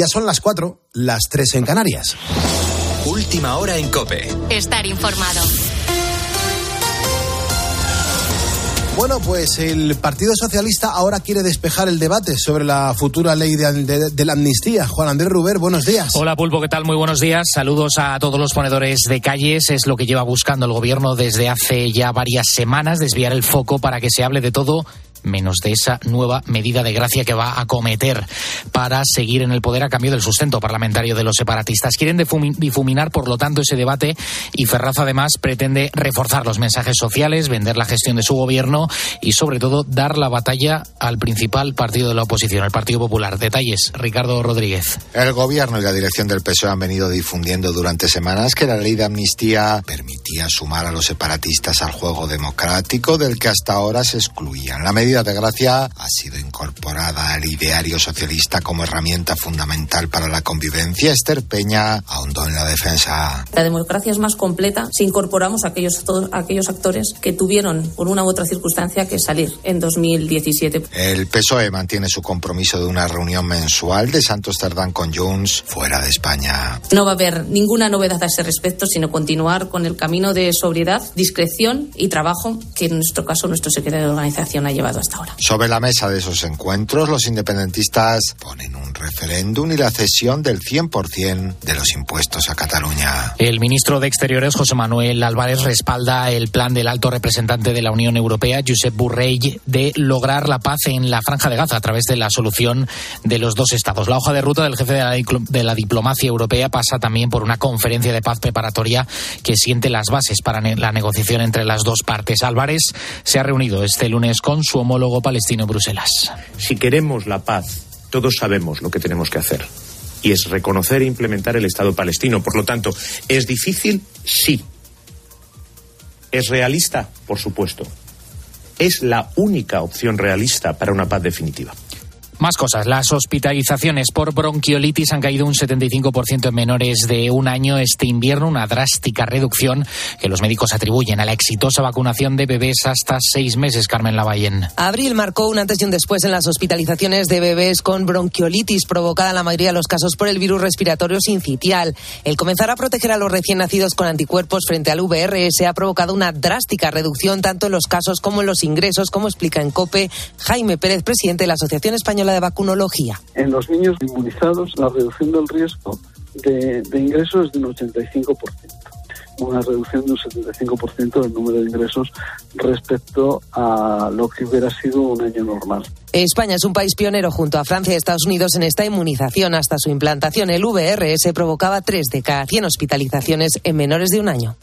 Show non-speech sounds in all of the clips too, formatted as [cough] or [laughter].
Ya son las cuatro, las tres en Canarias. Última hora en Cope. Estar informado. Bueno, pues el Partido Socialista ahora quiere despejar el debate sobre la futura ley de, la amnistía. Juan Andrés Ruber, buenos días. Hola Pulpo, ¿qué tal? Muy buenos días. Saludos a todos los ponedores de calles. Es lo que lleva buscando el gobierno desde hace ya varias semanas, desviar el foco para que se hable de todo menos de esa nueva medida de gracia que va a cometer para seguir en el poder a cambio del sustento parlamentario de los separatistas. Quieren difuminar, por lo tanto, ese debate y Ferraz además pretende reforzar los mensajes sociales, vender la gestión de su gobierno y, sobre todo, dar la batalla al principal partido de la oposición, el Partido Popular. Detalles, Ricardo Rodríguez. El gobierno y la dirección del PSOE han venido difundiendo durante semanas que la ley de amnistía permitía sumar a los separatistas al juego democrático del que hasta ahora se excluían. La medida de gracia ha sido incorporada al ideario socialista como herramienta fundamental para la convivencia. Esther Peña ahondó en la defensa. La democracia es más completa si incorporamos a aquellos, aquellos actores que tuvieron, por una u otra circunstancia, que salir en 2017. El PSOE mantiene su compromiso de una reunión mensual de Santos Cerdán con Junts fuera de España. No va a haber ninguna novedad a ese respecto, sino continuar con el camino de sobriedad, discreción y trabajo que en nuestro caso nuestro secretario de organización ha llevado sobre la mesa de esos encuentros, los independentistas ponen un referéndum y la cesión del 100% de los impuestos a Cataluña. El ministro de Exteriores, José Manuel Álvarez, respalda el plan del alto representante de la Unión Europea, Josep Burrell, de lograr la paz en la Franja de Gaza a través de la solución de los dos estados. La hoja de ruta del jefe de la, de la diplomacia europea pasa también por una conferencia de paz preparatoria que siente las bases para la negociación entre las dos partes. Álvarez se ha reunido este lunes con su palestino Bruselas. Si queremos la paz, todos sabemos lo que tenemos que hacer. Y es reconocer e implementar el Estado palestino. Por lo tanto, ¿es difícil? Sí. ¿Es realista? Por supuesto. Es la única opción realista para una paz definitiva. Más cosas. Las hospitalizaciones por bronquiolitis han caído un 75% en menores de un año este invierno, una drástica reducción que los médicos atribuyen a la exitosa vacunación de bebés hasta seis meses, Carmen Lavallén. Abril marcó un antes y un después en las hospitalizaciones de bebés con bronquiolitis provocada en la mayoría de los casos por el virus respiratorio sincitial. El comenzar a proteger a los recién nacidos con anticuerpos frente al VRS ha provocado una drástica reducción tanto en los casos como en los ingresos, como explica en COPE Jaime Pérez, presidente de la Asociación Española de vacunología. En los niños inmunizados, la reducción del riesgo de, ingresos es de un 85% una reducción de un 75% del número de ingresos respecto a lo que hubiera sido un año normal. España es un país pionero junto a Francia y Estados Unidos en esta inmunización. Hasta su implantación, el VRS provocaba 3 de cada 100 hospitalizaciones en menores de un año.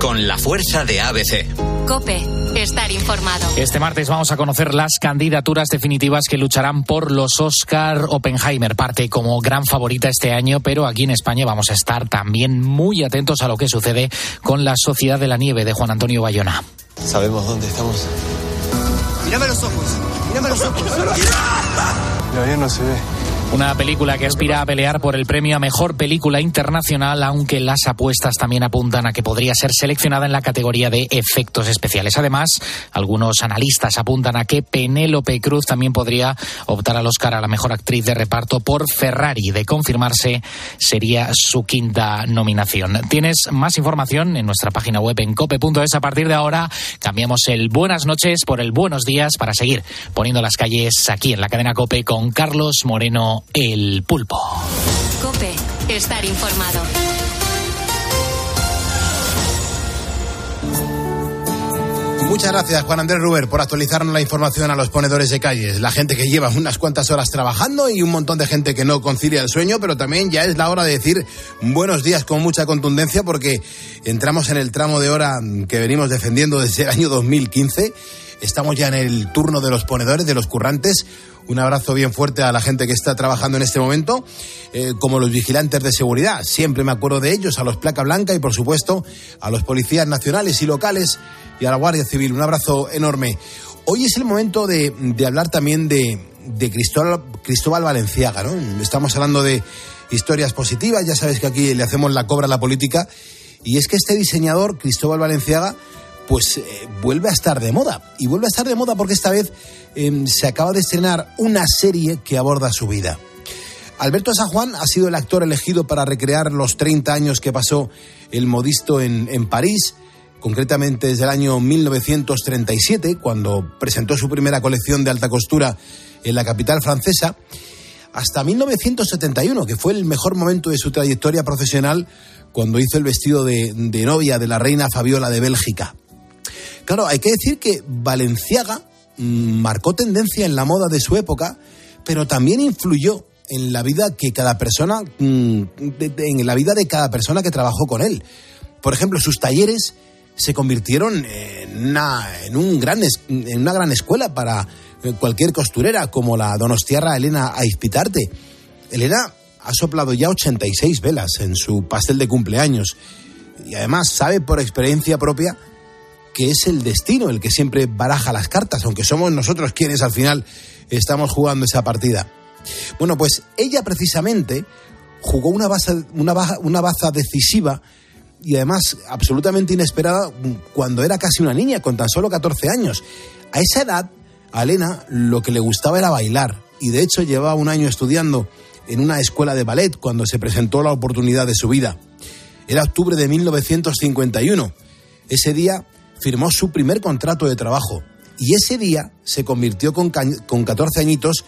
Con la fuerza de ABC. Cope, estar informado. Este martes vamos a conocer las candidaturas definitivas que lucharán por los Oscar Oppenheimer. Parte como gran favorita este año, pero aquí en España vamos a estar también muy atentos a lo que sucede con la Sociedad de la Nieve de Juan Antonio Bayona. Sabemos dónde estamos. Mírame los ojos, mírame los ojos. No se ve. Una película que aspira a pelear por el premio a mejor película internacional, aunque las apuestas también apuntan a que podría ser seleccionada en la categoría de efectos especiales. Además, algunos analistas apuntan a que Penélope Cruz también podría optar al Oscar a la mejor actriz de reparto por Ferrari. De confirmarse, sería su quinta nominación. Tienes más información en nuestra página web en cope.es. A partir de ahora, cambiamos el buenas noches por el buenos días para seguir poniendo las calles aquí en la cadena Cope con Carlos Moreno el Pulpo. Cope, estar informado. Muchas gracias, Juan Andrés Ruber, por actualizarnos la información a los ponedores de calles. La gente que lleva unas cuantas horas trabajando y un montón de gente que no concilia el sueño, pero también ya es la hora de decir buenos días con mucha contundencia porque entramos en el tramo de hora que venimos defendiendo desde el año 2015. Estamos ya en el turno de los ponedores, de los currantes. Un abrazo bien fuerte a la gente que está trabajando en este momento, eh, como los vigilantes de seguridad. Siempre me acuerdo de ellos, a los Placa Blanca y, por supuesto, a los policías nacionales y locales y a la Guardia Civil. Un abrazo enorme. Hoy es el momento de, hablar también de, Cristóbal, Valenciaga. Estamos hablando de historias positivas, ya sabes que aquí le hacemos la cobra a la política. Y es que este diseñador, Cristóbal Valenciaga, pues eh, vuelve a estar de moda. Y vuelve a estar de moda porque esta vez em, se acaba de estrenar una serie que aborda su vida. Alberto San Juan ha sido el actor elegido para recrear los 30 años que pasó el modisto en, en París, concretamente desde el año 1937, cuando presentó su primera colección de alta costura en la capital francesa, hasta 1971, que fue el mejor momento de su trayectoria profesional cuando hizo el vestido de, de novia de la reina Fabiola de Bélgica. Claro, hay que decir que Valenciaga mm, marcó tendencia en la moda de su época, pero también influyó en la vida que cada persona, mm, en la vida de cada persona que trabajó con él. Por ejemplo, sus talleres se convirtieron en una, gran, en una gran escuela para cualquier costurera, como la donostiarra Elena Aizpitarte. Elena ha soplado ya 86 velas en su pastel de cumpleaños y además sabe por experiencia propia que es el destino el que siempre baraja las cartas, aunque somos nosotros quienes al final estamos jugando esa partida. Bueno, pues ella precisamente jugó una baza, una, una baza decisiva y además absolutamente inesperada cuando era casi una niña, con tan solo 14 años. A esa edad, a Elena lo que le gustaba era bailar y de hecho llevaba un año estudiando en una escuela de ballet cuando se presentó la oportunidad de su vida. Era octubre de 1951. Ese día firmó su primer contrato de trabajo y ese día se convirtió con, con 14 añitos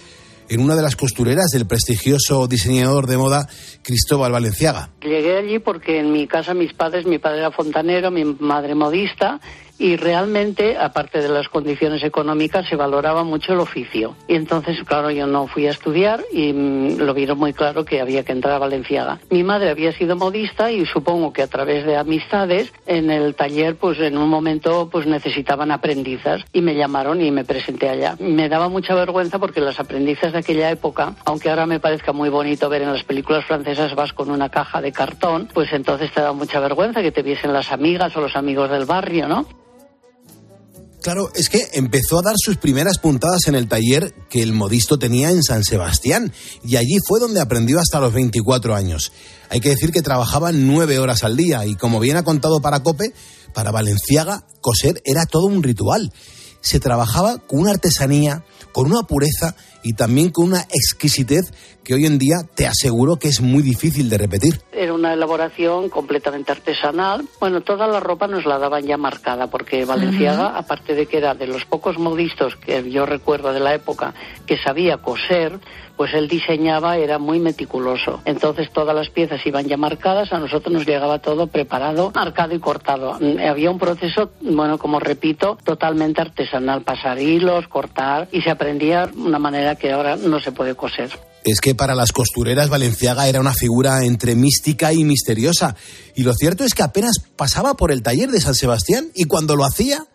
en una de las costureras del prestigioso diseñador de moda Cristóbal Valenciaga. Llegué allí porque en mi casa mis padres, mi padre era fontanero, mi madre modista, y realmente, aparte de las condiciones económicas, se valoraba mucho el oficio. Y entonces, claro, yo no fui a estudiar y mm, lo vieron muy claro que había que entrar a Valenciaga. Mi madre había sido modista y supongo que a través de amistades en el taller, pues en un momento, pues necesitaban aprendizas y me llamaron y me presenté allá. Me daba mucha vergüenza porque las aprendizas de aquella época, aunque ahora me parezca muy bonito ver en las películas francesas vas con una caja de cartón, pues entonces te da mucha vergüenza que te viesen las amigas o los amigos del barrio, ¿no? Claro, es que empezó a dar sus primeras puntadas en el taller que el modisto tenía en San Sebastián y allí fue donde aprendió hasta los 24 años. Hay que decir que trabajaba nueve horas al día y como bien ha contado para Cope, para Valenciaga coser era todo un ritual. Se trabajaba con una artesanía, con una pureza y también con una exquisitez que hoy en día te aseguro que es muy difícil de repetir. Era una elaboración completamente artesanal. Bueno, toda la ropa nos la daban ya marcada porque Valenciaga, aparte de que era de los pocos modistos que yo recuerdo de la época que sabía coser, pues él diseñaba, era muy meticuloso. Entonces todas las piezas iban ya marcadas, a nosotros nos llegaba todo preparado, marcado y cortado. Mm, había un proceso, bueno, como repito, totalmente artesanal, pasar hilos, cortar y se aprendía de una manera que ahora no se puede coser es que para las costureras Valenciaga era una figura entre mística y misteriosa. Y lo cierto es que apenas pasaba por el taller de San Sebastián y cuando lo hacía,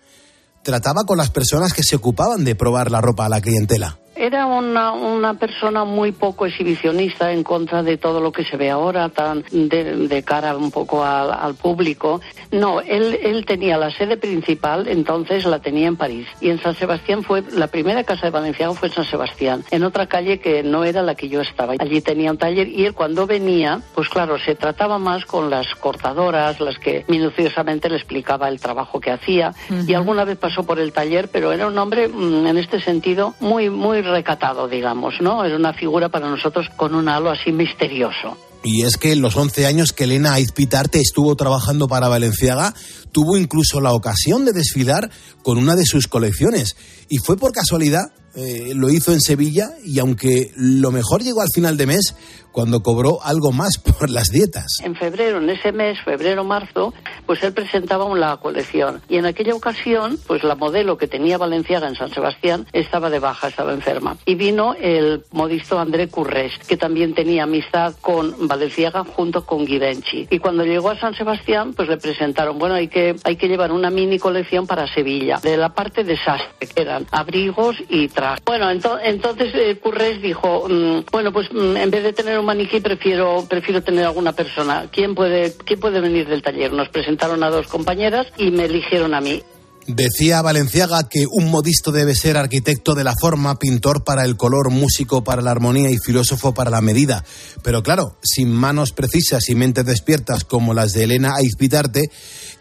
trataba con las personas que se ocupaban de probar la ropa a la clientela. Era una, una persona muy poco exhibicionista en contra de todo lo que se ve ahora, tan de, cara un poco al, público. No, él, él tenía la sede principal, entonces la tenía en París. Y en San Sebastián fue, la primera casa de Valenciano fue en San Sebastián, en otra calle que no era la que yo estaba. Allí tenía un taller y él cuando venía, pues claro, se trataba más con las cortadoras, las que minuciosamente le explicaba el trabajo que hacía. Y alguna vez pasó por el taller, pero era un hombre mm, en este sentido muy, muy recatado, digamos, ¿no? Es una figura para nosotros con un halo así misterioso. Y es que en los 11 años que Elena Aizpitarte estuvo trabajando para Valenciaga, tuvo incluso la ocasión de desfilar con una de sus colecciones. Y fue por casualidad, eh, lo hizo en Sevilla, y aunque lo mejor llegó al final de mes, cuando cobró algo más [laughs] por las dietas. En febrero, en ese mes, febrero-marzo, pues él presentaba la colección. Y en aquella ocasión, pues la modelo que tenía Valenciaga en San Sebastián estaba de baja, estaba enferma. Y vino el modisto André Currés, que también tenía amistad con Valenciaga junto con Givenchy. Y cuando llegó a San Sebastián, pues le presentaron, bueno, hay que, hay que llevar una mini colección para Sevilla, de la parte de sastre, que eran abrigos y trajes. Bueno, entonces eh, Currés dijo, mm, bueno, pues mm, en vez de tener un maniquí prefiero, prefiero tener alguna persona. ¿Quién puede, ¿Quién puede venir del taller? Nos presentaron a dos compañeras y me eligieron a mí. Decía Valenciaga que un modisto debe ser arquitecto de la forma, pintor para el color, músico para la armonía y filósofo para la medida. Pero claro, sin manos precisas y mentes despiertas como las de Elena Aizpitarte,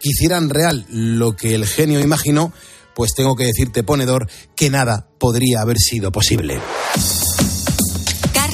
que hicieran real lo que el genio imaginó, pues tengo que decirte, ponedor, que nada podría haber sido posible.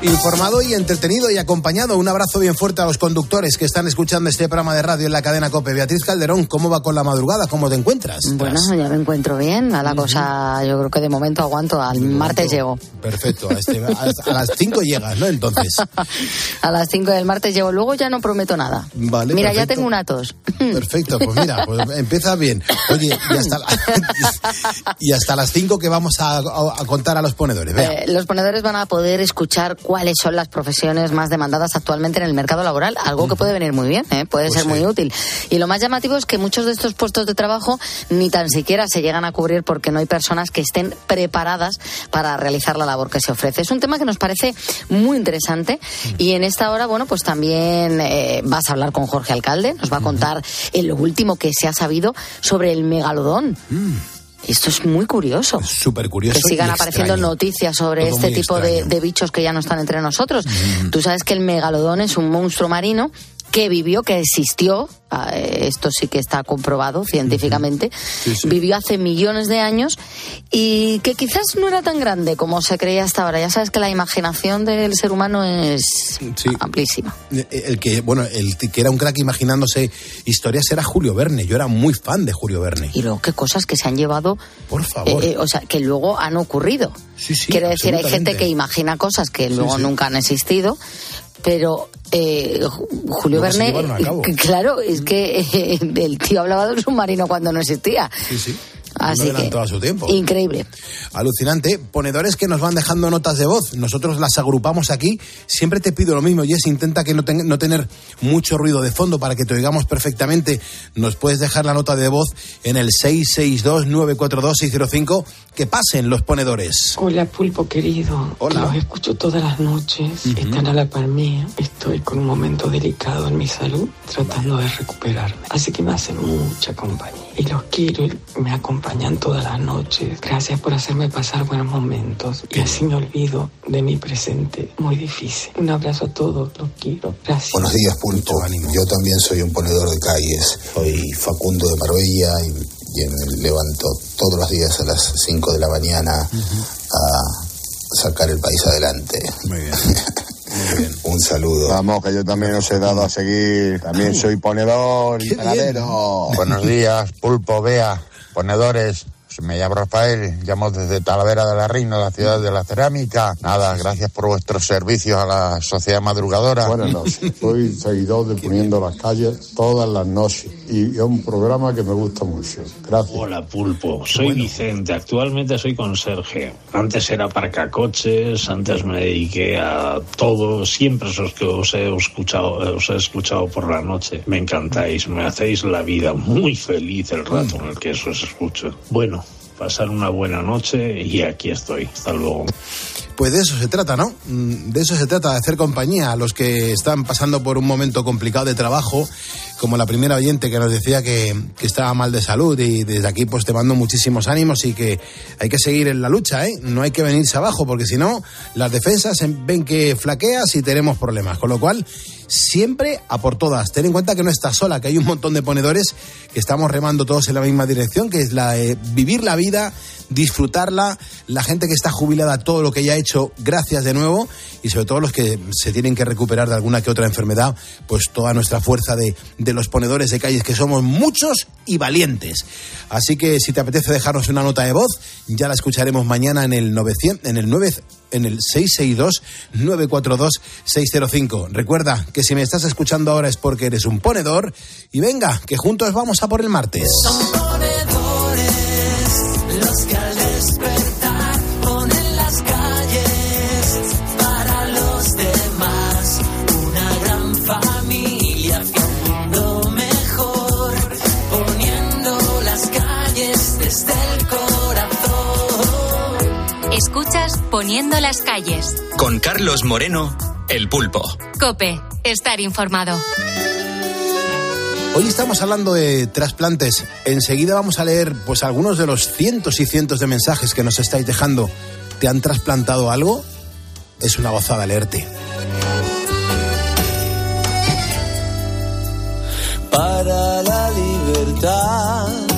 Informado y entretenido y acompañado. Un abrazo bien fuerte a los conductores que están escuchando este programa de radio en la cadena COPE. Beatriz Calderón, ¿cómo va con la madrugada? ¿Cómo te encuentras? Bueno, ya me encuentro bien. A la cosa, yo creo que de momento aguanto. Al martes llego. Perfecto. A, este- a- a las 5 llegas, ¿no? Entonces. [laughs] A las 5 del martes llego. Luego ya no prometo nada. Vale, Mira, ya tengo una tos. [laughs] Perfecto, pues mira, pues empieza bien. Oye, y hasta, [laughs] y hasta las 5 que vamos a, a contar a los ponedores. Eh, los ponedores van a poder escuchar cuáles son las profesiones más demandadas actualmente en el mercado laboral, algo que puede venir muy bien, ¿eh? puede Pues ser muy útil. Y lo más llamativo es que muchos de estos puestos de trabajo ni tan siquiera se llegan a cubrir porque no hay personas que estén preparadas para realizar la labor que se ofrece. Es un tema que nos parece muy interesante y en esta hora, bueno, pues también eh, vas a hablar con Jorge Alcalde, nos va a contar en lo último que se ha sabido sobre el megalodón. Esto es muy curioso. Súper curioso. Que sigan apareciendo extraño. noticias sobre Todo este tipo de bichos que ya no están entre nosotros. Tú sabes que el megalodón es un monstruo marino que vivió, que existió, ah, eh, esto sí que está comprobado científicamente, vivió hace millones de años y que quizás no era tan grande como se creía hasta ahora. Ya sabes que la imaginación del ser humano es amplísima. Eh, El que, bueno, el que era un crack imaginándose historias era Julio Verne. Yo era muy fan de Julio Verne. Y luego qué cosas que se han llevado, Por favor. eh, eh, o sea, que luego han ocurrido. Quiero decir, hay gente que imagina cosas que luego nunca han existido, pero eh, Ju- Julio Verne, [laughs] claro, es que eh, el tío hablaba de un submarino cuando no existía. Sí, sí. Así No que, adelantó a su tiempo. increíble. Alucinante. Ponedores que nos van dejando notas de voz. Nosotros las agrupamos aquí. Siempre te pido lo mismo, Jess. Intenta que no, ten- no tener mucho ruido de fondo para que te oigamos perfectamente. Nos puedes dejar la nota de voz en el 662-942-605. Que pasen los ponedores. Hola, pulpo querido. Hola. Los escucho todas las noches. Están a la par mía. Estoy con un momento delicado en mi salud, tratando de recuperarme. Así que me hacen mucha compañía. Y los quiero y me acompañan todas las noches. Gracias por hacerme pasar buenos momentos. Y así me olvido de mi presente muy difícil. Un abrazo a todos. Los quiero. Gracias. Buenos días, Pulpo. Yo también soy un ponedor de calles. Soy Facundo de Marbella y, y me levanto todos los días a las 5 de la mañana a sacar el país adelante. Muy bien. [laughs] un saludo. Vamos, que yo también os he dado a seguir. También soy ponedor y panadero. Buenos días, pulpo, vea, ponedores. Me llamo Rafael, llamo desde Talavera de la Reina, la ciudad de la cerámica. Nada, gracias por vuestros servicios a la sociedad madrugadora. Buenas noches. Soy seguidor de Poniendo las Calles todas las noches y es un programa que me gusta mucho. Gracias. Hola Pulpo, soy Vicente, actualmente soy conserje. Antes era aparcacoches, antes me dediqué a todo, siempre os, que os he escuchado, os he escuchado por la noche. Me encantáis, me hacéis la vida muy feliz el rato en el que os escucho. Bueno, pasar una buena noche y aquí estoy. Hasta luego. Pues de eso se trata, ¿no? Mm, De eso se trata, de hacer compañía a los que están pasando por un momento complicado de trabajo, como la primera oyente que nos decía que, que estaba mal de salud y desde aquí pues te mando muchísimos ánimos y que hay que seguir en la lucha, ¿eh? No hay que venirse abajo porque si no, las defensas en- ven que flaqueas y tenemos problemas. Con lo cual, siempre a por todas. Ten en cuenta que no estás sola, que hay un montón de ponedores que estamos remando todos en la misma dirección, que es la de vivir la vida, disfrutarla, la gente que está jubilada, todo lo que ya ha hecho, gracias de nuevo, y sobre todo los que se tienen que recuperar de alguna que otra enfermedad, pues toda nuestra fuerza de, de los ponedores de calles, que somos muchos y valientes. Así que si te apetece dejarnos una nota de voz, ya la escucharemos mañana en el 900, en el 9 en el 662-942-605. Recuerda que si me estás escuchando ahora es porque eres un ponedor y venga, que juntos vamos a por el martes. ponedores Poniendo las calles. Con Carlos Moreno, El Pulpo. Cope, estar informado. Hoy estamos hablando de trasplantes. Enseguida vamos a leer pues algunos de los cientos y cientos de mensajes que nos estáis dejando. ¿Te han trasplantado algo? Es una gozada leerte. Para para la libertad.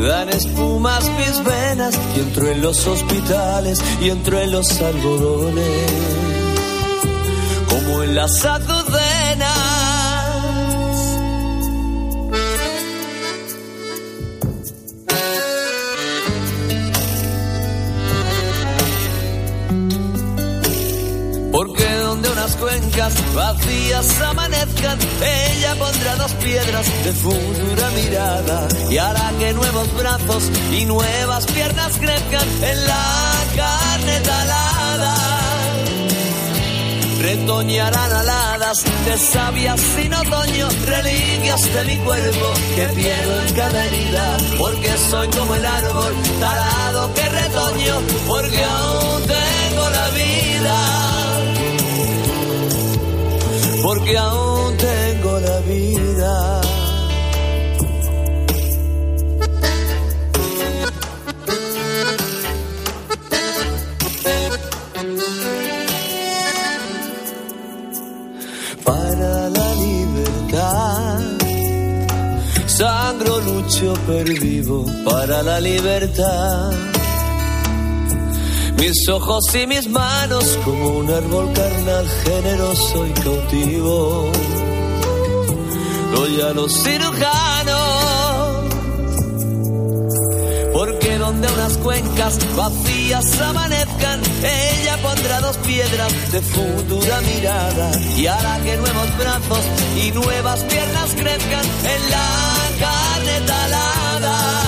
Dan espumas mis venas y entro en los hospitales y entro en los algodones. Como en vacías amanezcan, ella pondrá dos piedras de futura mirada y hará que nuevos brazos y nuevas piernas crezcan en la carne talada. Retoñarán aladas de sabias sin otoño, reliquias de mi cuerpo que pierdo en cada herida, porque soy como el árbol talado que retoño, porque aún tengo la vida porque aún tengo la vida. Para la libertad, sangro, lucho, pervivo para la libertad. Mis ojos y mis manos como un árbol carnal generoso y cautivo. Doy a los cirujanos. Porque donde unas cuencas vacías amanezcan, ella pondrá dos piedras de futura mirada y hará que nuevos brazos y nuevas piernas crezcan en la carne talada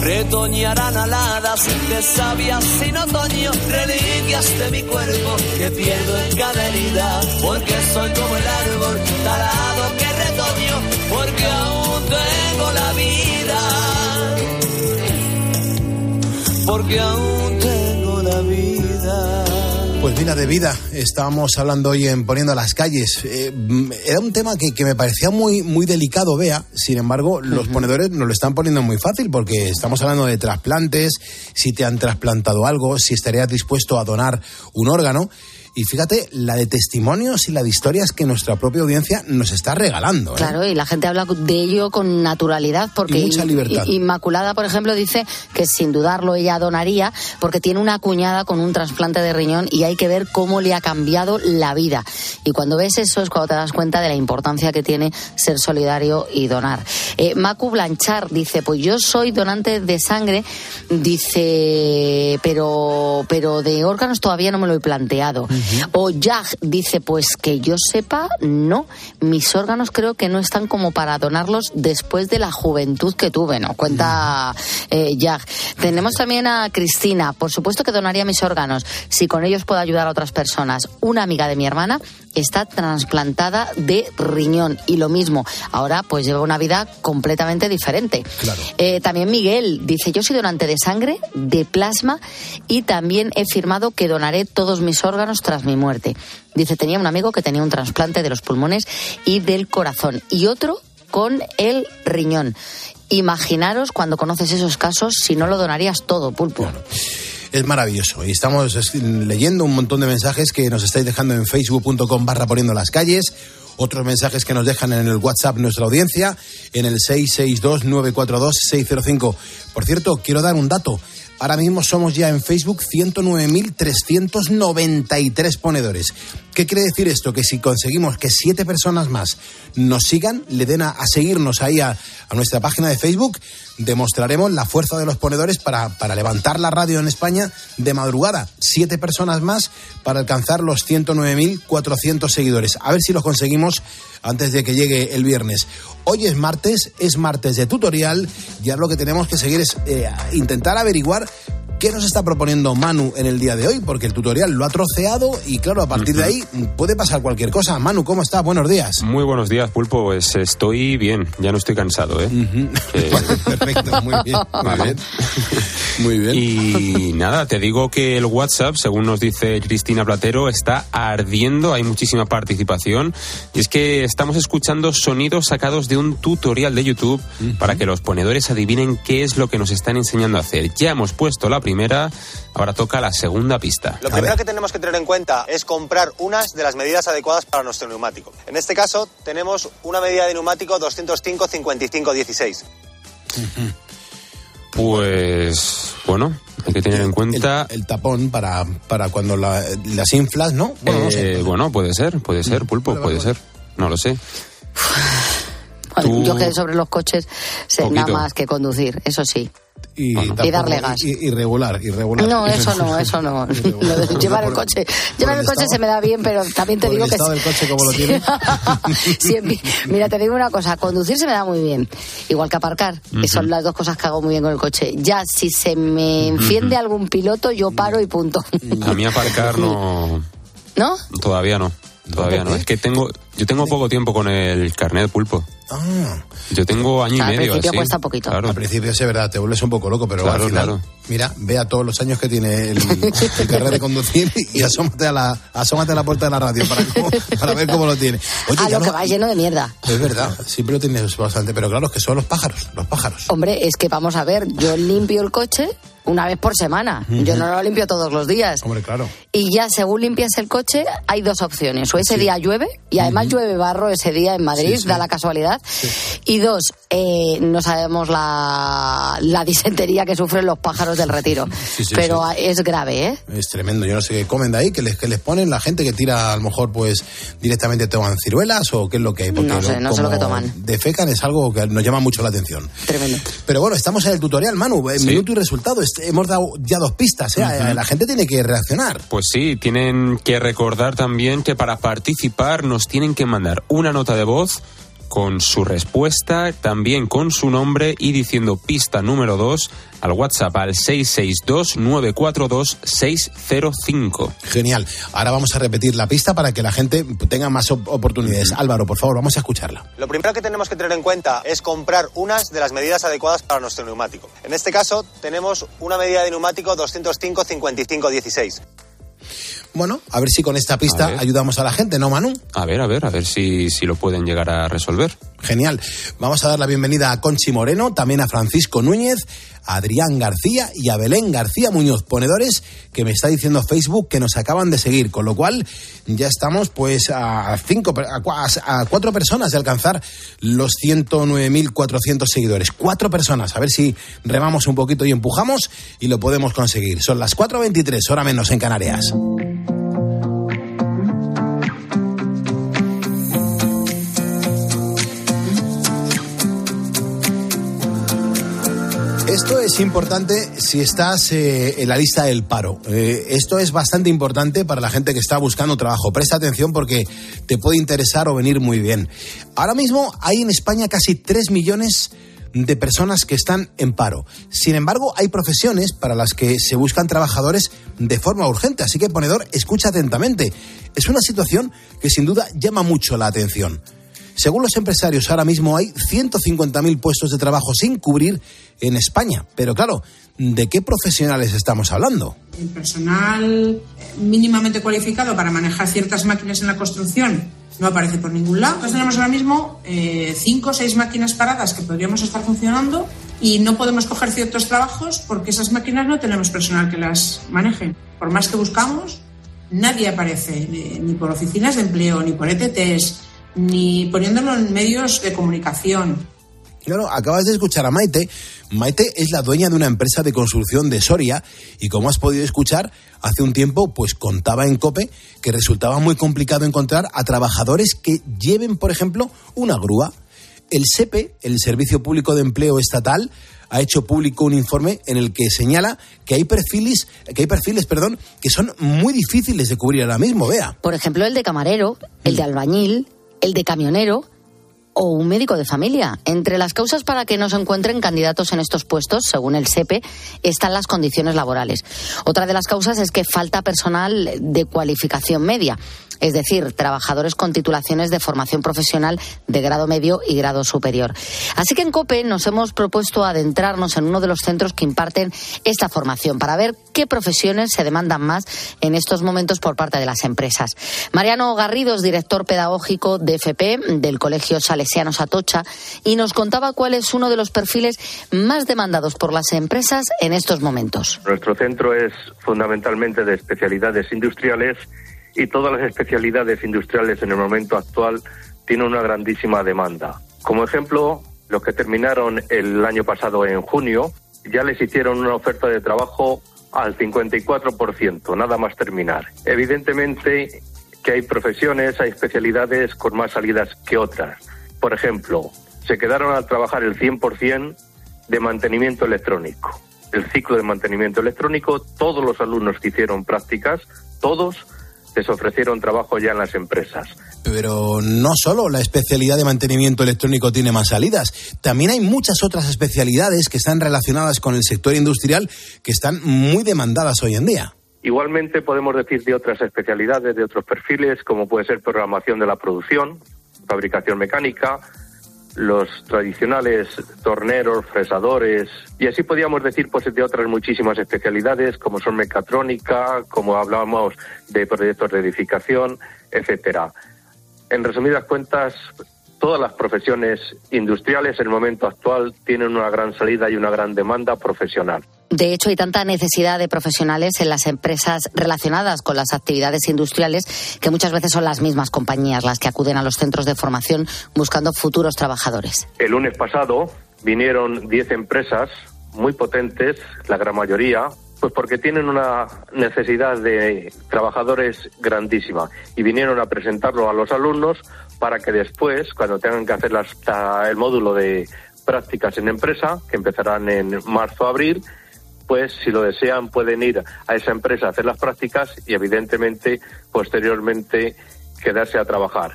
retoñarán aladas de sabias sin otoño, reliquias de mi cuerpo que pierdo en cada herida, porque soy como el árbol talado que retoño, porque aún tengo la vida, porque aún. Mira, de vida, estábamos hablando hoy en Poniendo a las calles. Eh, era un tema que, que, me parecía muy, muy delicado, vea. Sin embargo, los ponedores nos lo están poniendo muy fácil porque estamos hablando de trasplantes, si te han trasplantado algo, si estarías dispuesto a donar un órgano. Y fíjate, la de testimonios y la de historias que nuestra propia audiencia nos está regalando. ¿eh? Claro, y la gente habla de ello con naturalidad. Porque Y mucha libertad. Inmaculada, por ejemplo, dice que sin dudarlo ella donaría porque tiene una cuñada con un trasplante de riñón y hay que ver cómo le ha cambiado la vida. Y cuando ves eso es cuando te das cuenta de la importancia que tiene ser solidario y donar. Eh, Macu Blanchard dice, pues yo soy donante de sangre, dice, pero, pero de órganos todavía no me lo he planteado. O Jag dice, pues que yo sepa, no. Mis órganos creo que no están como para donarlos después de la juventud que tuve, ¿no? Cuenta eh, Jag. Tenemos también a Cristina. Por supuesto que donaría mis órganos si con ellos puedo ayudar a otras personas. Una amiga de mi hermana está trasplantada de riñón y lo mismo. Ahora pues lleva una vida completamente diferente. Eh, también Miguel dice, yo soy donante de sangre, de plasma y también he firmado que donaré todos mis órganos tras mi muerte. Dice, tenía un amigo que tenía un trasplante de los pulmones y del corazón y otro con el riñón. Imaginaros cuando conoces esos casos si no lo donarías todo, pulpo. es maravilloso. Y estamos es- leyendo un montón de mensajes que nos estáis dejando en facebook.com barra poniendo las calles. Otros mensajes que nos dejan en el WhatsApp nuestra audiencia, en el 662-942-605. Por cierto, quiero dar un dato. Ahora mismo somos ya en Facebook 109.393 ponedores. ¿Qué quiere decir esto? Que si conseguimos que siete personas más nos sigan, le den a, seguirnos ahí a, a nuestra página de Facebook, demostraremos la fuerza de los ponedores para, para levantar la radio en España de madrugada. Siete personas más para alcanzar los 109.400 seguidores. A ver si los conseguimos antes de que llegue el viernes. Hoy es martes, es martes de tutorial y ahora lo que tenemos que seguir es eh, intentar averiguar ¿Qué nos está proponiendo Manu en el día de hoy? Porque el tutorial lo ha troceado y claro, a partir de ahí puede pasar cualquier cosa. Manu, ¿cómo está? Buenos días. Muy buenos días, Pulpo. Pues estoy bien, ya no estoy cansado, ¿eh? [laughs] [laughs] Eh, Perfecto, muy bien. Muy bien. [laughs] Muy bien. Y nada, te digo que el WhatsApp, según nos dice Cristina Platero, está ardiendo, hay muchísima participación. Y es que estamos escuchando sonidos sacados de un tutorial de YouTube para que los ponedores adivinen qué es lo que nos están enseñando a hacer. Ya hemos puesto la primera, ahora toca la segunda pista. Lo primero que tenemos que tener en cuenta es comprar unas de las medidas adecuadas para nuestro neumático. En este caso, tenemos una medida de neumático 205-55-16. Pues bueno, hay que tener en cuenta. El, tapón para, para cuando la- las inflas, ¿no? Bueno, no sé. Eh, bueno, puede ser, puede ser, Pulpo, puede ser. No lo sé. [sighs] Tú- Yo que sobre los coches sé Poquito. nada más que conducir, eso sí. Y, Y darle gas. y- irregular, irregular. No, [laughs] eso no, eso no. Lo llevar el coche. Llevar el coche se me da bien, pero también te por digo el que estado del coche como lo tiene. [laughs] Sí, mira, te digo una cosa, conducir se me da muy bien, igual que aparcar, que son las dos cosas que hago muy bien con el coche. Ya, si se me enciende algún piloto, yo paro y punto. A mí aparcar no. ¿No? Todavía no. Todavía no. Es que tengo. Yo tengo poco tiempo con el carnet Pulpo. Ah. Yo tengo año y Al medio. principio así. cuesta poquito. Claro. Al principio sí, es verdad, te vuelves un poco loco, pero Claro, al final, claro. mira, ve a todos los años que tiene el, [laughs] el carnet de conducir y asómate a la, asómate a la puerta de la radio para, cómo- para ver cómo lo tiene. Oye, a ya lo que va lleno de mierda. es verdad, siempre lo tienes bastante, pero claro, es que son los pájaros, los pájaros. Hombre, es que vamos a ver, yo limpio el coche una vez por semana. Yo no lo limpio todos los días. Hombre, claro. Y ya según limpias el coche, hay dos opciones. O ese día llueve, y además llueve barro ese día en Madrid, Sí, sí. da la casualidad. Y dos, eh, no sabemos la, la disentería que sufren los pájaros del retiro. [laughs] Sí, sí, Pero es grave, ¿eh? Es tremendo, yo no sé qué comen de ahí, que les, que les ponen la gente que tira, a lo mejor, pues directamente toman ciruelas o qué es lo que hay. Porque No sé, no sé lo que toman. Defecan es algo que nos llama mucho la atención. Tremendo. Pero bueno, estamos en el tutorial, Manu, eh, minuto y resultado. Este- hemos dado ya dos pistas, ¿eh? Ujú. La gente tiene que reaccionar. Pues sí, tienen que recordar también que para participar nos tienen que mandar una nota de voz con su respuesta, también con su nombre y diciendo pista número 2 al WhatsApp al 662-942-605. Genial. Ahora vamos a repetir la pista para que la gente tenga más op- oportunidades. Álvaro, por favor, vamos a escucharla. Lo primero que tenemos que tener en cuenta es comprar unas de las medidas adecuadas para nuestro neumático. En este caso, tenemos una medida de neumático 205-55-16. Bueno, a ver si con esta pista ayudamos a la gente, ¿no, Manu? A ver, a ver, a ver si, si lo pueden llegar a resolver. Genial. Vamos a dar la bienvenida a Conchi Moreno, también a Francisco Núñez, a Adrián García y a Belén García Muñoz, ponedores que me está diciendo Facebook que nos acaban de seguir, con lo cual ya estamos pues a cinco, a cuatro personas de alcanzar los 109.400 seguidores. Cuatro personas, a ver si remamos un poquito y empujamos y lo podemos conseguir. Son las 4.23, hora menos en Canarias. Esto es importante si estás eh, en la lista del paro. Eh, esto es bastante importante para la gente que está buscando trabajo. Presta atención porque te puede interesar o venir muy bien. Ahora mismo hay en España casi 3 millones de personas que están en paro. Sin embargo, hay profesiones para las que se buscan trabajadores de forma urgente. Así que, ponedor, escucha atentamente. Es una situación que sin duda llama mucho la atención. Según los empresarios, ahora mismo hay 150.000 puestos de trabajo sin cubrir en España. Pero claro, ¿de qué profesionales estamos hablando? El personal mínimamente cualificado para manejar ciertas máquinas en la construcción no aparece por ningún lado. Entonces tenemos ahora mismo eh, cinco o seis máquinas paradas que podríamos estar funcionando y no podemos coger ciertos trabajos porque esas máquinas no tenemos personal que las maneje. Por más que buscamos, nadie aparece, ni, ni por oficinas de empleo, ni por ETTs, ni poniéndolo en medios de comunicación. Claro, acabas de escuchar a Maite. Maite es la dueña de una empresa de construcción de Soria y como has podido escuchar, hace un tiempo pues contaba en COPE que resultaba muy complicado encontrar a trabajadores que lleven, por ejemplo, una grúa. El SEPE, el Servicio Público de Empleo Estatal, ha hecho público un informe en el que señala que hay perfiles, que hay perfiles, perdón, que son muy difíciles de cubrir ahora mismo, vea. Por ejemplo, el de camarero, el de albañil, el de camionero. O un médico de familia. Entre las causas para que no se encuentren candidatos en estos puestos, según el SEPE, están las condiciones laborales. Otra de las causas es que falta personal de cualificación media es decir, trabajadores con titulaciones de formación profesional de grado medio y grado superior. Así que en COPE nos hemos propuesto adentrarnos en uno de los centros que imparten esta formación para ver qué profesiones se demandan más en estos momentos por parte de las empresas. Mariano Garrido es director pedagógico de FP del Colegio Salesiano Satocha y nos contaba cuál es uno de los perfiles más demandados por las empresas en estos momentos. Nuestro centro es fundamentalmente de especialidades industriales y todas las especialidades industriales en el momento actual tienen una grandísima demanda. Como ejemplo, los que terminaron el año pasado en junio ya les hicieron una oferta de trabajo al 54%, nada más terminar. Evidentemente que hay profesiones, hay especialidades con más salidas que otras. Por ejemplo, se quedaron al trabajar el 100% de mantenimiento electrónico. El ciclo de mantenimiento electrónico, todos los alumnos que hicieron prácticas, todos les ofrecieron trabajo ya en las empresas. Pero no solo la especialidad de mantenimiento electrónico tiene más salidas, también hay muchas otras especialidades que están relacionadas con el sector industrial que están muy demandadas hoy en día. Igualmente podemos decir de otras especialidades, de otros perfiles, como puede ser programación de la producción, fabricación mecánica, los tradicionales torneros, fresadores, y así podríamos decir pues de otras muchísimas especialidades como son mecatrónica, como hablábamos de proyectos de edificación, etcétera. En resumidas cuentas, todas las profesiones industriales en el momento actual tienen una gran salida y una gran demanda profesional. De hecho, hay tanta necesidad de profesionales en las empresas relacionadas con las actividades industriales que muchas veces son las mismas compañías las que acuden a los centros de formación buscando futuros trabajadores. El lunes pasado vinieron 10 empresas muy potentes, la gran mayoría, pues porque tienen una necesidad de trabajadores grandísima y vinieron a presentarlo a los alumnos para que después, cuando tengan que hacer el módulo de prácticas en empresa, que empezarán en marzo abril, pues si lo desean pueden ir a esa empresa a hacer las prácticas y evidentemente posteriormente quedarse a trabajar.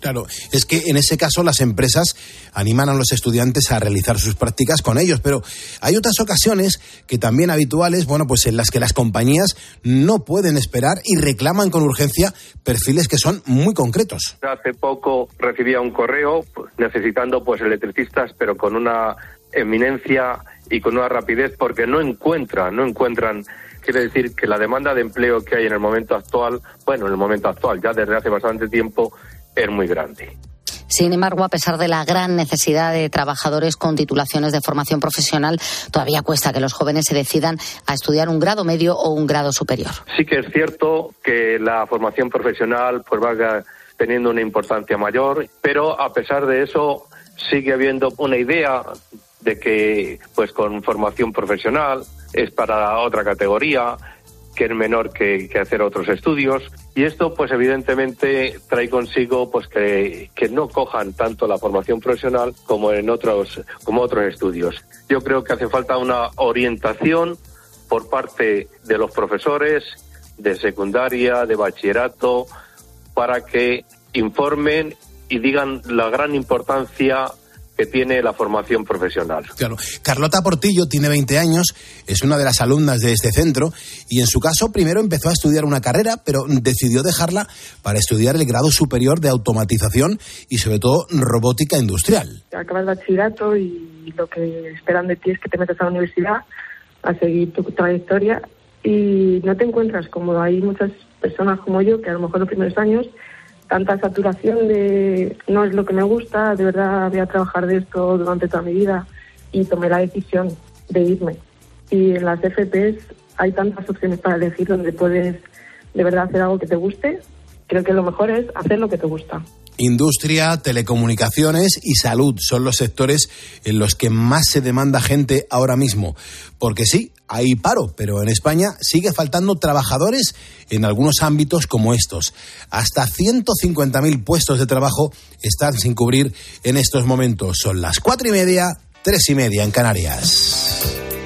Claro, es que en ese caso las empresas animan a los estudiantes a realizar sus prácticas con ellos, pero hay otras ocasiones que también habituales, bueno, pues en las que las compañías no pueden esperar y reclaman con urgencia perfiles que son muy concretos. Hace poco recibía un correo necesitando pues electricistas, pero con una eminencia y con una rapidez porque no encuentran, no encuentran quiere decir que la demanda de empleo que hay en el momento actual, bueno, en el momento actual, ya desde hace bastante tiempo, es muy grande. Sin embargo, a pesar de la gran necesidad de trabajadores con titulaciones de formación profesional, todavía cuesta que los jóvenes se decidan a estudiar un grado medio o un grado superior. Sí que es cierto que la formación profesional pues va teniendo una importancia mayor, pero a pesar de eso sigue habiendo una idea de que pues con formación profesional es para otra categoría que es menor que, hacer otros estudios. Y esto pues evidentemente trae consigo pues que, que, no cojan tanto la formación profesional como en otros como otros estudios. Yo creo que hace falta una orientación por parte de los profesores de secundaria de bachillerato para que informen y digan la gran importancia que tiene la formación profesional. Claro. Carlota Portillo tiene 20 años, es una de las alumnas de este centro y en su caso primero empezó a estudiar una carrera, pero decidió dejarla para estudiar el grado superior de automatización y sobre todo robótica industrial. Acabas bachillerato y lo que esperan de ti es que te metas a la universidad a seguir tu trayectoria y no te encuentras cómodo. Hay muchas personas como yo que a lo mejor los primeros años tanta saturación de no es lo que me gusta, de verdad voy a trabajar de esto durante toda mi vida y tomé la decisión de irme. Y en las FPs hay tantas opciones para elegir donde puedes de verdad hacer algo que te guste. Creo que lo mejor es hacer lo que te gusta. Industria, telecomunicaciones y salud son los sectores en los que más se demanda gente ahora mismo. Porque sí, hay paro, pero en España sigue faltando trabajadores en algunos ámbitos como estos. Hasta 150.000 puestos de trabajo están sin cubrir en estos momentos. Son las cuatro y media, tres y media en Canarias.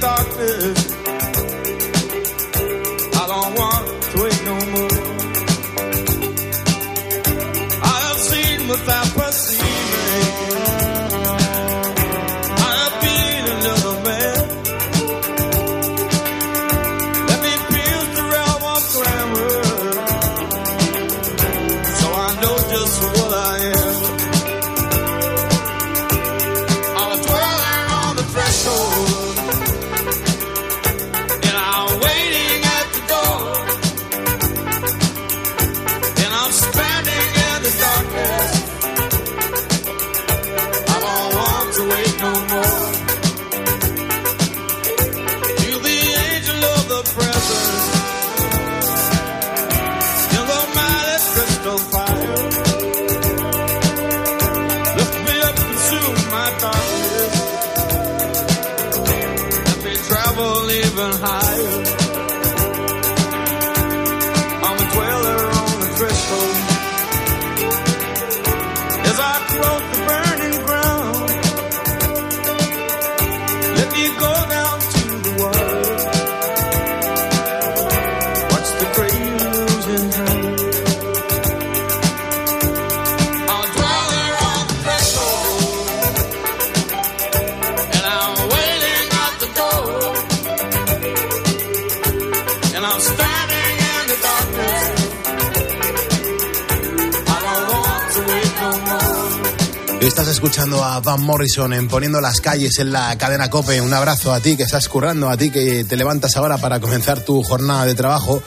Darkness. Van Morrison en Poniendo las calles en la cadena Cope. Un abrazo a ti que estás currando, a ti que te levantas ahora para comenzar tu jornada de trabajo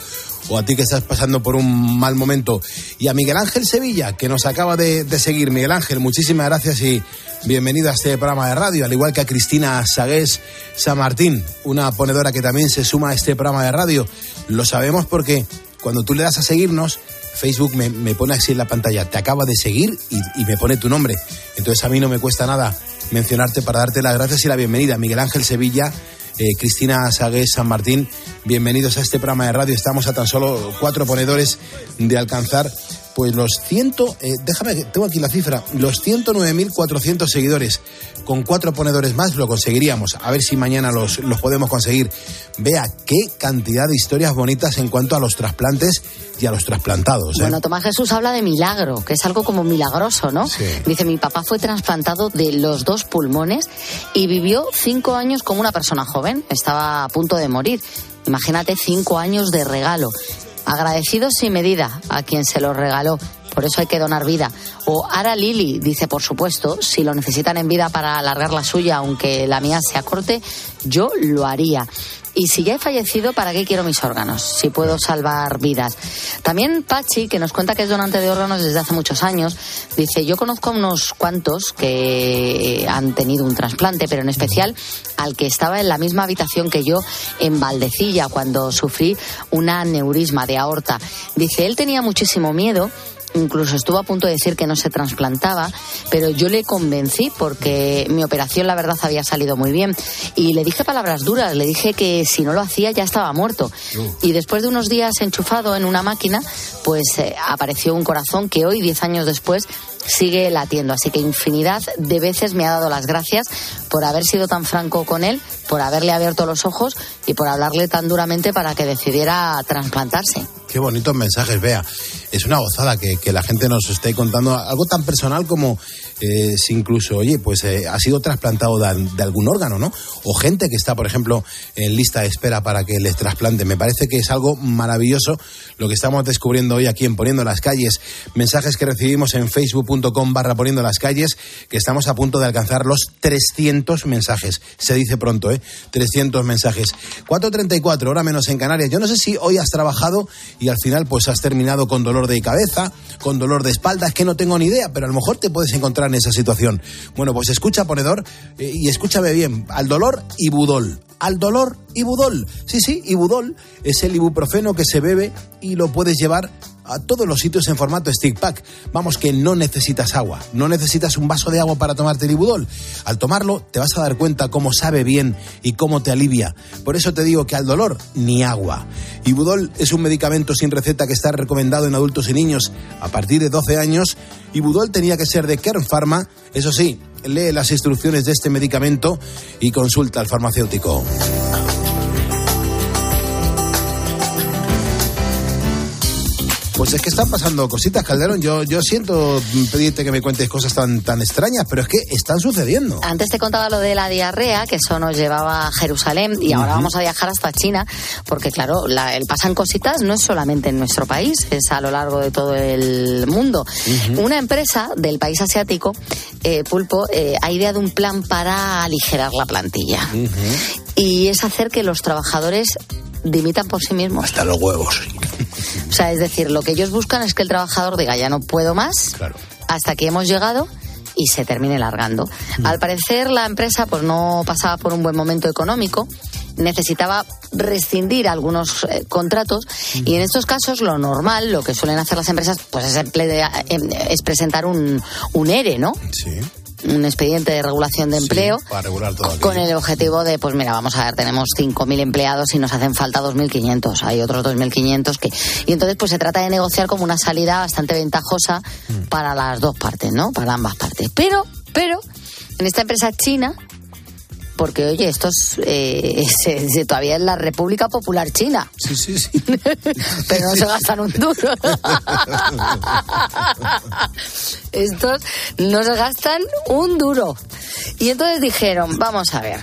o a ti que estás pasando por un mal momento. Y a Miguel Ángel Sevilla, que nos acaba de, de seguir. Miguel Ángel, muchísimas gracias y bienvenido a este programa de radio, al igual que a Cristina Sagués San Martín, una ponedora que también se suma a este programa de radio. Lo sabemos porque cuando tú le das a seguirnos, Facebook me, me pone así en la pantalla, te acaba de seguir y, y me pone tu nombre. Entonces a mí no me cuesta nada mencionarte para darte las gracias y la bienvenida. Miguel Ángel Sevilla, eh, Cristina Sagués San Martín, bienvenidos a este programa de radio. Estamos a tan solo cuatro ponedores de alcanzar pues los ciento, eh, déjame, que tengo aquí la cifra, los 109.400 seguidores. Con cuatro ponedores más lo conseguiríamos. A ver si mañana los, los podemos conseguir. Vea qué cantidad de historias bonitas en cuanto a los trasplantes y a los trasplantados. ¿eh? Bueno, Tomás Jesús habla de milagro, que es algo como milagroso, ¿no? Sí. Dice, mi papá fue trasplantado de los dos pulmones y vivió cinco años como una persona joven. Estaba a punto de morir. Imagínate cinco años de regalo. Agradecido sin medida a quien se lo regaló. Por eso hay que donar vida. O Ara Lili dice, por supuesto, si lo necesitan en vida para alargar la suya, aunque la mía sea corte, yo lo haría. Y si ya he fallecido, ¿para qué quiero mis órganos? Si puedo salvar vidas. También Pachi, que nos cuenta que es donante de órganos desde hace muchos años, dice, yo conozco a unos cuantos que han tenido un trasplante, pero en especial al que estaba en la misma habitación que yo en Valdecilla cuando sufrí una aneurisma de aorta. Dice, él tenía muchísimo miedo incluso estuvo a punto de decir que no se trasplantaba, pero yo le convencí porque mi operación la verdad había salido muy bien y le dije palabras duras, le dije que si no lo hacía ya estaba muerto. Y después de unos días enchufado en una máquina, pues eh, apareció un corazón que hoy, diez años después, sigue latiendo. Así que infinidad de veces me ha dado las gracias por haber sido tan franco con él, por haberle abierto los ojos y por hablarle tan duramente para que decidiera trasplantarse. Qué bonitos mensajes, vea. Es una gozada que, que la gente nos esté contando. Algo tan personal como si incluso, oye, pues eh, ha sido trasplantado de, de, algún órgano, ¿no? O gente que está, por ejemplo, en lista de espera para que les trasplante. Me parece que es algo maravilloso lo que estamos descubriendo hoy aquí en Poniendo las Calles. Mensajes que recibimos en facebook.com barra Poniendo las Calles, que estamos a punto de alcanzar los 300 mensajes. Se dice pronto, ¿eh? 300 mensajes. 4.34, hora menos en Canarias. Yo no sé si hoy has trabajado y al final pues has terminado con dolor de cabeza, con dolor de espalda, es que no tengo ni idea, pero a lo mejor te puedes encontrar esa situación. Bueno, pues escucha, ponedor, eh, y escúchame bien, al dolor ibudol. Al dolor ibudol. Sí, sí, ibudol es el ibuprofeno que se bebe y lo puedes llevar a todos los sitios en formato stick pack. Vamos, que no necesitas agua, no necesitas un vaso de agua para tomarte el ibudol. Al tomarlo te vas a dar cuenta cómo sabe bien y cómo te alivia. Por eso te digo que al dolor ni agua. Ibudol es un medicamento sin receta que está recomendado en adultos y niños a partir de 12 años. Ibudol tenía que ser de Kern Pharma, eso sí, lee las instrucciones de este medicamento y consulta al farmacéutico. Pues es que están pasando cositas, Calderón. Yo, yo siento pedirte que me cuentes cosas tan, tan extrañas, pero es que están sucediendo. Antes te contaba lo de la diarrea, que eso nos llevaba a Jerusalén, y ahora vamos a viajar hasta China, porque claro, la- el pasan cositas no es solamente en nuestro país, es a lo largo de todo el mundo. Una empresa del país asiático, eh, Pulpo, eh, ha ideado un plan para aligerar la plantilla. Y es hacer que los trabajadores dimitan por sí mismos. Hasta los huevos. O sea, es decir, lo que ellos buscan es que el trabajador diga, ya no puedo más, hasta aquí hemos llegado y se termine largando. Al parecer, la empresa pues no pasaba por un buen momento económico, necesitaba rescindir algunos eh, contratos y en estos casos lo normal, lo que suelen hacer las empresas, pues es, emple- em, es presentar un, un ERE, ¿no? Sí. Un expediente de regulación de empleo Para regular todo con el objetivo de, pues mira, vamos a ver, tenemos 5.000 empleados y nos hacen falta 2.500. Hay otros 2.500 que... Y entonces, pues se trata de negociar como una salida bastante ventajosa para las dos partes, ¿no? Para ambas partes. Pero, pero, en esta empresa china, porque oye, esto es, eh, [laughs] se- se- todavía es la República Popular China. Sí, sí, sí. [laughs] pero no se gastan un duro. [laughs] Estos no se gastan un duro. Y entonces dijeron, vamos a ver,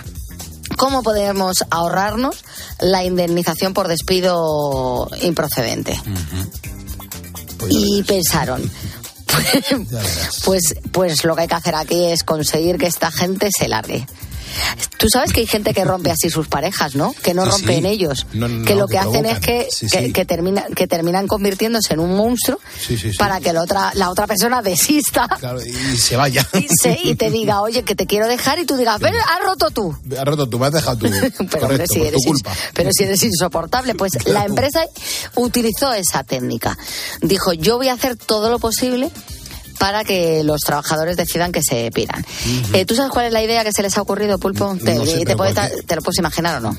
¿cómo podemos ahorrarnos la indemnización por despido improcedente? y pensaron, pues, pues lo que hay que hacer aquí es conseguir que esta gente se largue. Tú sabes que hay gente que rompe así sus parejas, ¿no? Que no Sí, rompen sí. ellos. No, no, que lo que que, hacen es que, Sí, que, termina- que terminan convirtiéndose en un monstruo para que la otra, la otra persona desista Claro, y se vaya. y, se- y te diga, oye, que te quiero dejar y tú digas, pero has roto tú. Has roto tú, me has dejado tú. [laughs] Pero, Correcto, si por eres tu culpa. ins- pero si eres insoportable, pues la empresa utilizó esa técnica. Dijo, yo voy a hacer todo lo posible para que los trabajadores decidan que se piran. Eh, ¿Tú sabes cuál es la idea que se les ha ocurrido, Pulpo? ¿Te, no sé, te puedes-. ¿Te lo puedes imaginar o no?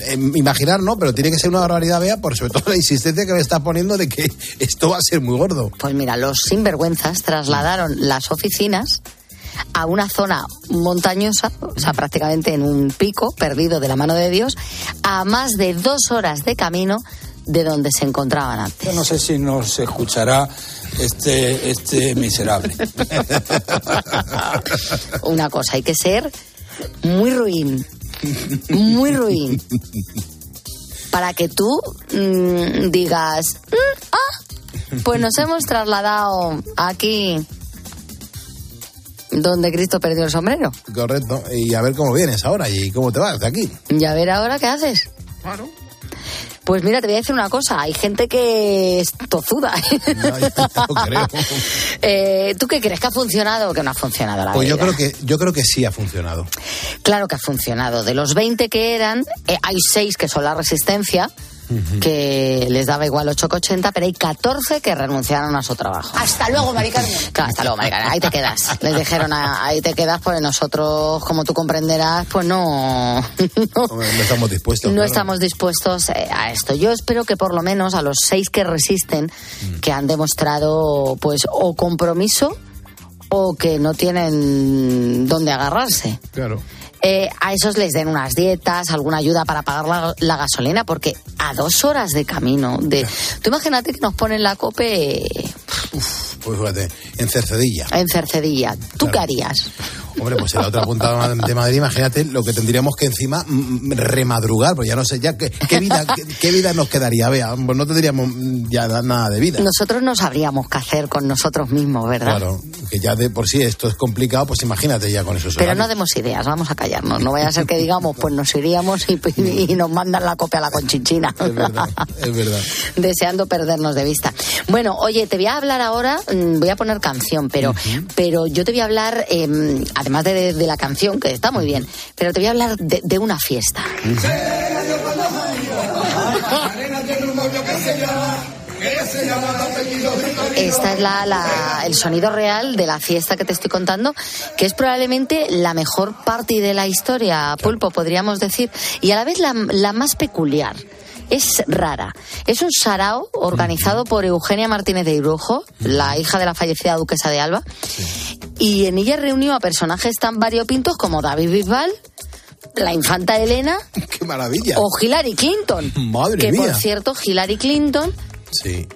Eh, Imaginar no, pero tiene que ser una barbaridad, Bea, por sobre todo la insistencia que me estás poniendo de que [laughs] esto va a ser muy gordo. Pues mira, los sinvergüenzas trasladaron las oficinas a una zona montañosa, o sea, prácticamente en un pico perdido de la mano de Dios, a más de dos horas de camino de donde se encontraban antes. Yo no sé si nos escuchará este, este miserable. [laughs] Una cosa, hay que ser muy ruin, muy ruin, para que tú mm, digas, "Mm, ah, pues nos hemos trasladado aquí donde Cristo perdió el sombrero. Correcto. Y a ver cómo vienes ahora y cómo te vas de aquí. Y a ver ahora qué haces. Claro. Pues mira, te voy a decir una cosa, hay gente que es tozuda. [laughs] creo. [laughs] Eh, ¿Tú qué crees? ¿Que ha funcionado o que no ha funcionado la Pues yo creo que yo creo que sí ha funcionado. Claro que ha funcionado. De los 20 que eran, eh, hay 6 que son la resistencia, que les daba igual 8 que 80, pero hay 14 que renunciaron a su trabajo. Hasta luego, Mari Carmen. Claro, hasta luego, Maricarmen. Ahí te quedas. Les dijeron, "Ah, ahí te quedas, pues nosotros, como tú comprenderás, pues no, No estamos dispuestos. no claro. estamos dispuestos eh, a esto. Yo espero que por lo menos a los seis que resisten, Mm. que han demostrado, pues, o compromiso o que no tienen dónde agarrarse. Claro. Eh, a esos les den unas dietas, alguna ayuda para pagar la, la gasolina, porque a dos horas de camino, de, tú imagínate que nos ponen la cope Pues fíjate, en Cercedilla. en Cercedilla. ¿Tú qué harías? Hombre, pues en la otra punta de Madrid, imagínate lo que tendríamos que encima mm, remadrugar, pues ya no sé, ya qué, qué vida, qué, qué vida nos quedaría, vea, pues no tendríamos mm, ya da- nada de vida. Nosotros no sabríamos qué hacer con nosotros mismos, ¿verdad? Claro, que ya de por sí esto es complicado, pues imagínate ya con esos Pero no demos ideas, vamos a callarnos. No vaya a ser que digamos, pues nos iríamos y, y nos mandan la copia a la conchinchina. Es verdad, es verdad. [laughs] Deseando perdernos de vista. Bueno, oye, te voy a hablar ahora, mm, voy a poner canción, pero, pero yo te voy a hablar, eh, además de, de la canción, que está muy bien, pero te voy a hablar de, de una fiesta. Esta es la, la- el sonido real de la fiesta que te estoy contando, que es probablemente la mejor party de la historia, Pulpo, podríamos decir, y a la vez la, la más peculiar. Es rara. Es un sarao organizado por Eugenia Martínez de Irujo, la hija de la fallecida duquesa de Alba, y en ella reunió a personajes tan variopintos como David Bisbal, la infanta Elena [laughs] ¡Qué maravilla! o Hillary Clinton. Madre que por mía. cierto, Hillary Clinton Sí.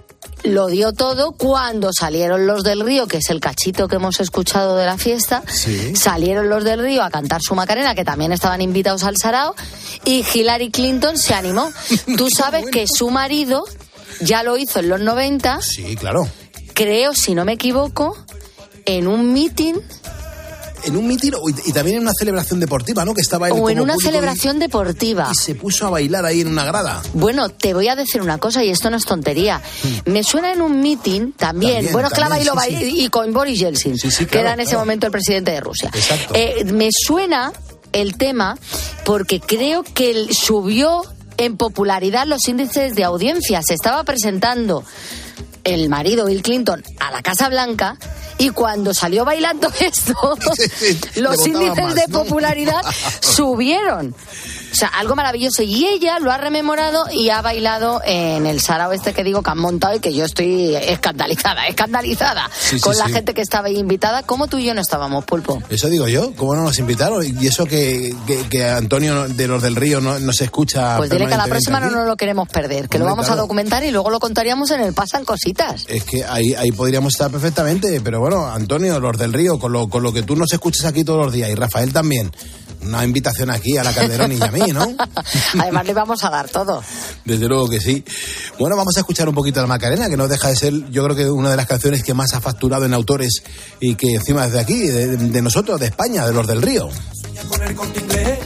Lo dio todo cuando salieron los del río, que es el cachito que hemos escuchado de la fiesta. Sí. Salieron los del río a cantar su Macarena, que también estaban invitados al Sarao, y Hillary Clinton se animó. [laughs] Tú sabes que su marido ya lo hizo en los 90, Sí, claro. creo, si no me equivoco, en un meeting En un mitin y, y también en una celebración deportiva, ¿no? Que estaba él o en una y- celebración deportiva. Y se puso a bailar ahí en una grada. Bueno, te voy a decir una cosa y esto no es tontería. Me suena en un meeting también, También, bueno, es que la también, bailó sí, ba- y con Boris Yeltsin, que claro, era en ese claro. momento el presidente de Rusia. Exacto. Eh, me suena el tema porque creo que él subió en popularidad los índices de audiencia. Se estaba presentando el marido Bill Clinton a la Casa Blanca y cuando salió bailando [laughs] esto, los índices más, de popularidad [laughs] subieron. O sea, algo maravilloso. Y ella lo ha rememorado y ha bailado en el sarao este que digo que han montado y que yo estoy escandalizada, escandalizada Sí, sí, con la sí. gente que estaba ahí invitada. como tú y yo no estábamos, Pulpo? Eso digo yo, ¿cómo no nos invitaron? Y eso que, que, que Antonio de los del Río no, no se escucha. Pues dile que a la próxima no aquí. nos lo queremos perder, que lo vamos claro. a documentar y luego lo contaríamos en el Pasan Cositas. Es que ahí, ahí podríamos estar perfectamente, pero bueno, Antonio, los del Río, con lo, con lo que tú nos escuchas aquí todos los días, y Rafael también, una invitación aquí a la Calderón y a mí, ¿no? [laughs] Además le vamos a dar todo. Desde luego que sí. Bueno, vamos a escuchar un poquito la Macarena, que no deja de ser, yo creo que una de las canciones que más ha facturado en autores y que encima es de aquí, de, de nosotros, de España, de los del Río. con el corte inglés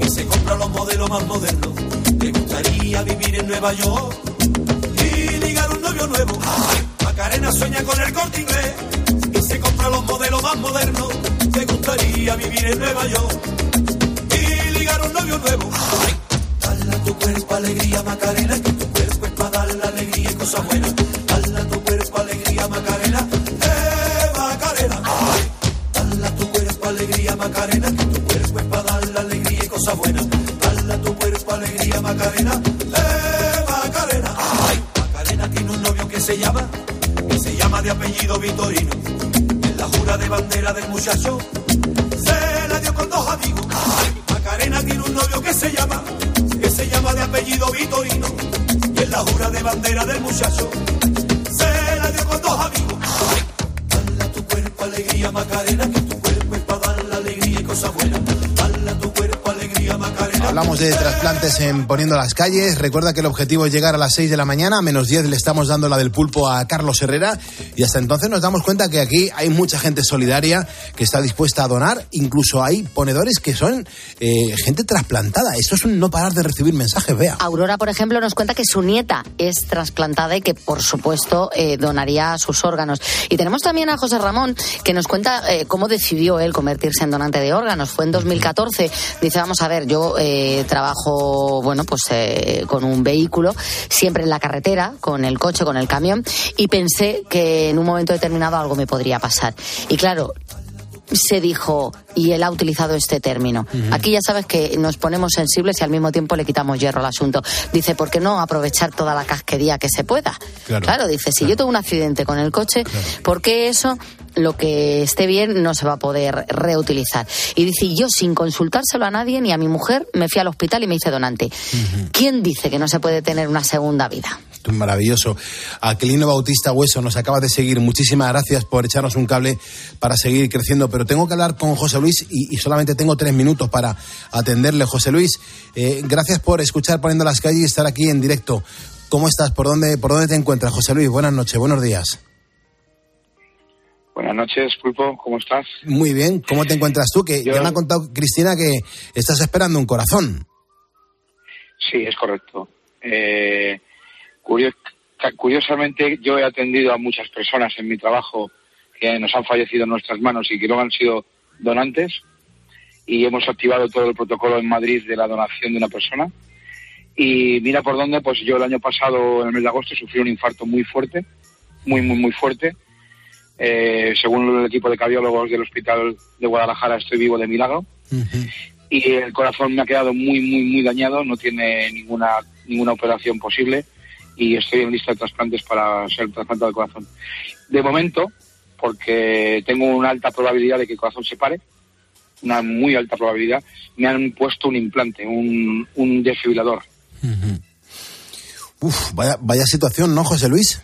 y se compra los modelos más modernos. Le gustaría vivir en Nueva York y ligar un novio nuevo. Macarena sueña con el corte inglés y se compra los modelos más modernos. Le gustaría vivir en Nueva York un novio nuevo. Dale a tu cuerpo alegría, Macarena, que tu cuerpo es para darle alegría y cosas buenas. Dale a tu cuerpo alegría, Macarena, eh, Macarena. Dale a tu cuerpo alegría, Macarena, que tu cuerpo es para darle alegría y cosas buenas. Dale a tu cuerpo alegría, Macarena, eh, Macarena. Macarena tiene un novio que se llama, que se llama de apellido Vitorino. En la jura de bandera del muchacho, se la dio con dos amigos. Macarena tiene un novio que se llama, que se llama de apellido Vitorino. Y en la jura de bandera del muchacho, se la dio con dos amigos. Dale a tu cuerpo alegría, Macarena, que tu cuerpo es para darle alegría y cosas buenas. Hablamos de trasplantes en Poniendo las Calles. Recuerda que el objetivo es llegar a las 6 de la mañana. A menos 10 le estamos dando la del pulpo a Carlos Herrera. Y hasta entonces nos damos cuenta que aquí hay mucha gente solidaria que está dispuesta a donar. Incluso hay ponedores que son eh, gente trasplantada. Esto es un no parar de recibir mensajes, vea. Aurora, por ejemplo, nos cuenta que su nieta es trasplantada y que, por supuesto, eh, donaría sus órganos. Y tenemos también a José Ramón, que nos cuenta eh, cómo decidió él convertirse en donante de órganos. Fue en 2014. Dice, vamos a ver, yo eh, trabajo, bueno, pues eh, con un vehículo, siempre en la carretera, con el coche, con el camión, y pensé que en un momento determinado algo me podría pasar. Y claro, se dijo, y él ha utilizado este término. Aquí ya sabes que nos ponemos sensibles y al mismo tiempo le quitamos hierro al asunto. Dice, ¿por qué no aprovechar toda la casquería que se pueda? Claro. dice, si yo tengo un accidente con el coche, ¿por qué eso, lo que esté bien, no se va a poder reutilizar? Y dice, yo sin consultárselo a nadie, ni a mi mujer, me fui al hospital y me hice donante. ¿Quién dice que no se puede tener una segunda vida? Maravilloso. Aquilino Bautista Hueso nos acaba de seguir. Muchísimas gracias por echarnos un cable para seguir creciendo. Pero tengo que hablar con José Luis y, y solamente tengo tres minutos para atenderle. José Luis, eh, gracias por escuchar Poniendo las calles y estar aquí en directo. ¿Cómo estás? ¿Por dónde, ¿Por dónde te encuentras, José Luis? Buenas noches, buenos días. Buenas noches, Pulpo, ¿cómo estás? Muy bien, ¿cómo te encuentras tú? Que ya me ha contado Cristina que estás esperando un corazón. Sí, es correcto. Eh, curiosamente, yo he atendido a muchas personas en mi trabajo que nos han fallecido en nuestras manos y que luego han sido donantes y hemos activado todo el protocolo en Madrid de la donación de una persona. Y mira por dónde, pues yo el año pasado, en el mes de agosto, sufrí un infarto muy fuerte, muy, muy, muy fuerte. Eh, según el equipo de cardiólogos del Hospital de Guadalajara, estoy vivo de milagro. Y el corazón me ha quedado muy, muy, muy dañado, no tiene ninguna ninguna operación posible y estoy en lista de trasplantes para ser trasplantado de corazón. De momento, porque tengo una alta probabilidad de que el corazón se pare, una muy alta probabilidad, me han puesto un implante, un, un desfibrilador. Uf, vaya, vaya situación, ¿no, José Luis?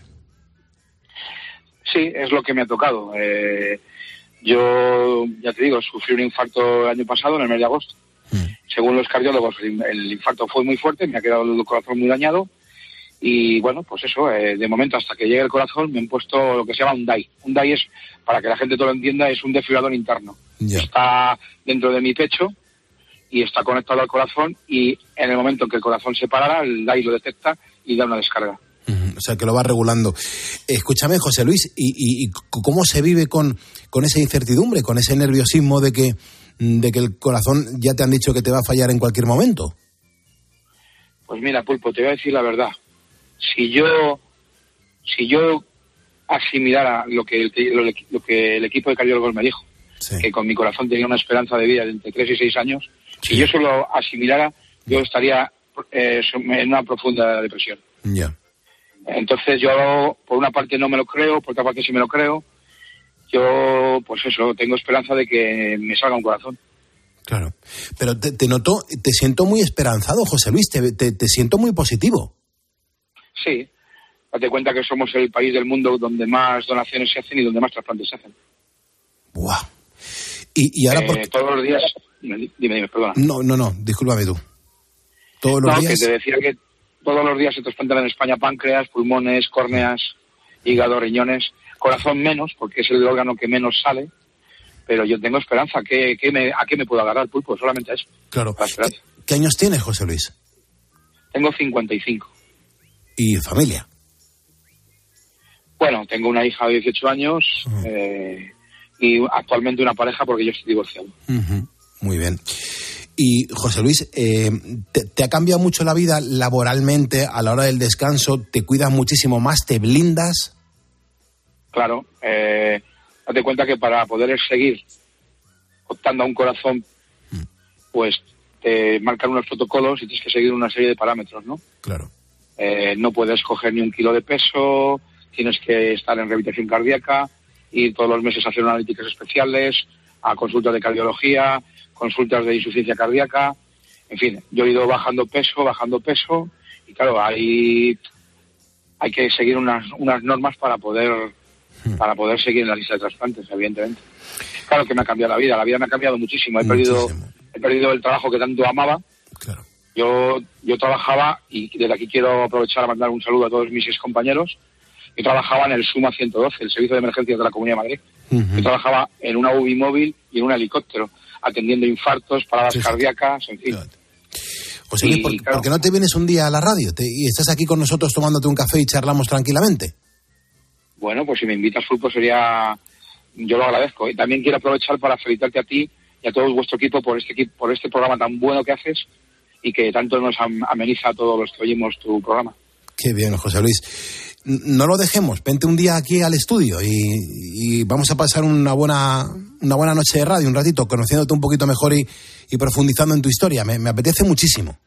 Sí, es lo que me ha tocado. Eh, yo, ya te digo, sufrí un infarto el año pasado, en el mes de agosto. Según los cardiólogos, el, el infarto fue muy fuerte, me ha quedado el corazón muy dañado. Y bueno, pues eso, eh, de momento hasta que llegue el corazón me han puesto lo que se llama un DAI. Un DAI es, para que la gente todo lo entienda, es un desfibrilador interno. Está dentro de mi pecho y está conectado al corazón y en el momento en que el corazón se parara, el DAI lo detecta y da una descarga. O sea, que lo va regulando. Escúchame, José Luis, ¿y, y- cómo se vive con, con esa incertidumbre, con ese nerviosismo de que, de que el corazón ya te han dicho que te va a fallar en cualquier momento? Pues mira, Pulpo, te voy a decir la verdad. Si yo, si yo asimilara lo que el, lo, lo que el equipo de cardiólogos me dijo, que con mi corazón tenía una esperanza de vida de entre 3 y 6 años, si yo solo asimilara, yo estaría eh, en una profunda depresión. Ya. Entonces yo, por una parte no me lo creo, por otra parte sí me lo creo. Yo, pues eso, tengo esperanza de que me salga un corazón. Claro. Pero te, te noto, te siento muy esperanzado, José Luis, te, te- te siento muy positivo. Sí, date cuenta que somos el país del mundo donde más donaciones se hacen y donde más trasplantes se hacen. Y, y ahora, Eh, todos los días, dime, dime, perdona. no, no, no, discúlpame tú. Todos los No, días. que te decía que todos los días se trasplantan en España páncreas, pulmones, córneas, hígado, riñones, corazón menos, porque es el órgano que menos sale, pero yo tengo esperanza. ¿Qué, qué me, ¿A qué me puedo agarrar, Pulpo? Solamente a eso. Claro. ¿Qué años tienes, José Luis? Tengo 55. Y familia. Bueno, tengo una hija de 18 años eh, y actualmente una pareja porque yo estoy divorciado. Ujú, Muy bien. Y José Luis, eh, te, te ha cambiado mucho la vida laboralmente a la hora del descanso? ¿Te cuidas muchísimo más? ¿Te blindas? Claro, eh, date cuenta que para poder seguir optando a un corazón, pues te marcan unos protocolos y tienes que seguir una serie de parámetros, ¿no? Claro. Eh, no puedes coger ni un kilo de peso, tienes que estar en rehabilitación cardíaca, ir todos los meses a hacer analíticas especiales, a consultas de cardiología, consultas de insuficiencia cardíaca, en fin, yo he ido bajando peso, bajando peso, y claro, hay, hay que seguir unas, unas normas para poder para poder seguir en la lista de trasplantes, evidentemente. Claro que me ha cambiado la vida, la vida me ha cambiado muchísimo. He perdido, he perdido el trabajo que tanto amaba. Yo, yo trabajaba, y desde aquí quiero aprovechar a mandar un saludo a todos mis compañeros. Yo trabajaba en el SUMA 112, el Servicio de Emergencias de la Comunidad de Madrid. Yo trabajaba en una UBI móvil y en un helicóptero, atendiendo infartos, paradas cardíacas, en fin. José Luis, ¿por, claro. por qué no te vienes un día a la radio te- y estás aquí con nosotros tomándote un café y charlamos tranquilamente? Bueno, pues si me invitas, Fulpo, sería. Yo lo agradezco. Y también quiero aprovechar para felicitarte a ti y a todo vuestro equipo por este, por este programa tan bueno que haces y que tanto nos am- ameniza a todos los que oímos tu programa. Qué bien, José Luis. No lo dejemos, vente un día aquí al estudio y, y vamos a pasar una buena, una buena noche de radio, un ratito, conociéndote un poquito mejor y, y profundizando en tu historia. Me, me apetece muchísimo.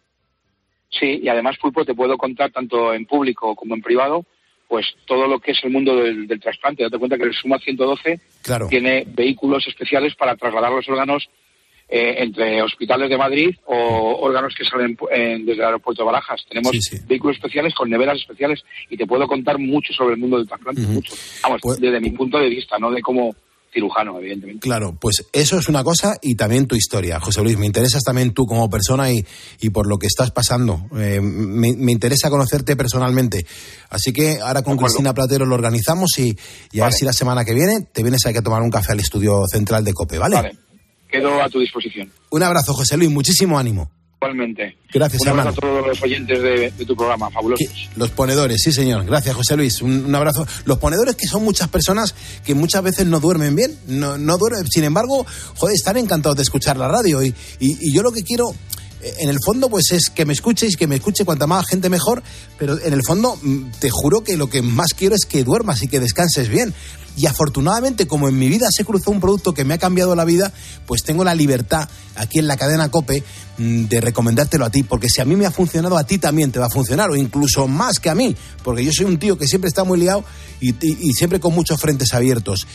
Sí, y además, Pulpo, te puedo contar tanto en público como en privado, pues todo lo que es el mundo del, del trasplante. Date cuenta que el SUMA 112 Claro. tiene vehículos especiales para trasladar los órganos eh, entre hospitales de Madrid o órganos que salen en- desde el aeropuerto de Barajas. Tenemos vehículos especiales con neveras especiales y te puedo contar mucho sobre el mundo del trasplante, mucho. Vamos, Pues desde mi punto de vista, no de como cirujano, evidentemente. Claro, pues eso es una cosa y también tu historia, José Luis. Me interesas también tú como persona y, y por lo que estás pasando. Eh, me, me interesa conocerte personalmente. Así que ahora con Cristina Platero lo organizamos y, y a ver si la semana que viene te vienes aquí a tomar un café al estudio central de COPE, ¿vale? Vale, quedo a tu disposición. Un abrazo, José Luis. Muchísimo ánimo. Igualmente. Gracias, Un abrazo hermano. a todos los oyentes de, de tu programa, fabulosos. Los ponedores, sí, señor. Gracias, José Luis. Un, un abrazo. Los ponedores que son muchas personas que muchas veces no duermen bien. No, no duermen. Sin embargo, joder, están encantados de escuchar la radio. Y, y- y yo lo que quiero En el fondo, pues es que me escuchéis, que me escuche cuanta más gente mejor, pero en el fondo mm, te juro que lo que más quiero es que duermas y que descanses bien. Y afortunadamente, como en mi vida se cruzó un producto que me ha cambiado la vida, pues tengo la libertad aquí en la cadena Cope mm, de recomendártelo a ti, porque si a mí me ha funcionado, a ti también te va a funcionar, o incluso más que a mí, porque yo soy un tío que siempre está muy liado y- y siempre con muchos frentes abiertos.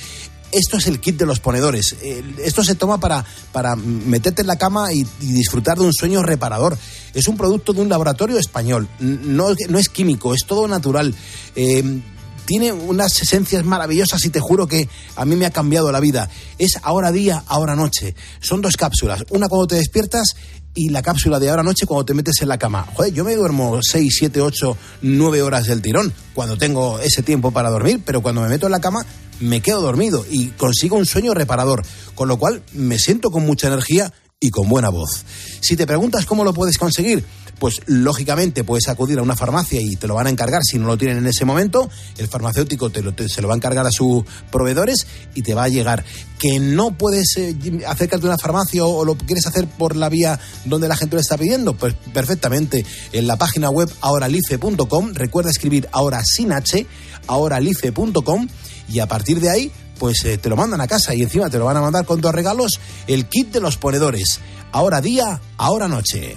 Esto es el kit de los ponedores. El- Esto se toma para, para meterte en la cama y, disfrutar de un sueño reparador. Es un producto de un laboratorio español. No, no es químico, es todo natural. Eh, tiene unas esencias maravillosas y te juro que a mí me ha cambiado la vida. Es ahora día, ahora noche. Son dos cápsulas. Una cuando te despiertas y la cápsula de ahora noche cuando te metes en la cama. Joder, yo me duermo 6, 7, 8, 9 horas del tirón cuando tengo ese tiempo para dormir, pero cuando me meto en la cama me quedo dormido y consigo un sueño reparador, con lo cual me siento con mucha energía y con buena voz. Si te preguntas cómo lo puedes conseguir, pues lógicamente puedes acudir a una farmacia y te lo van a encargar si no lo tienen en ese momento. El farmacéutico te lo- se lo va a encargar a sus proveedores y te va a llegar. Que no puedes eh, acercarte a una farmacia o, lo quieres hacer por la vía donde la gente lo está pidiendo, pues perfectamente. En la página web ahoralife.com, recuerda escribir ahora sin H, ahoralife.com y a partir de ahí pues eh, te lo mandan a casa y encima te lo van a mandar con dos regalos, el kit de los ponedores. Ahora día, ahora noche.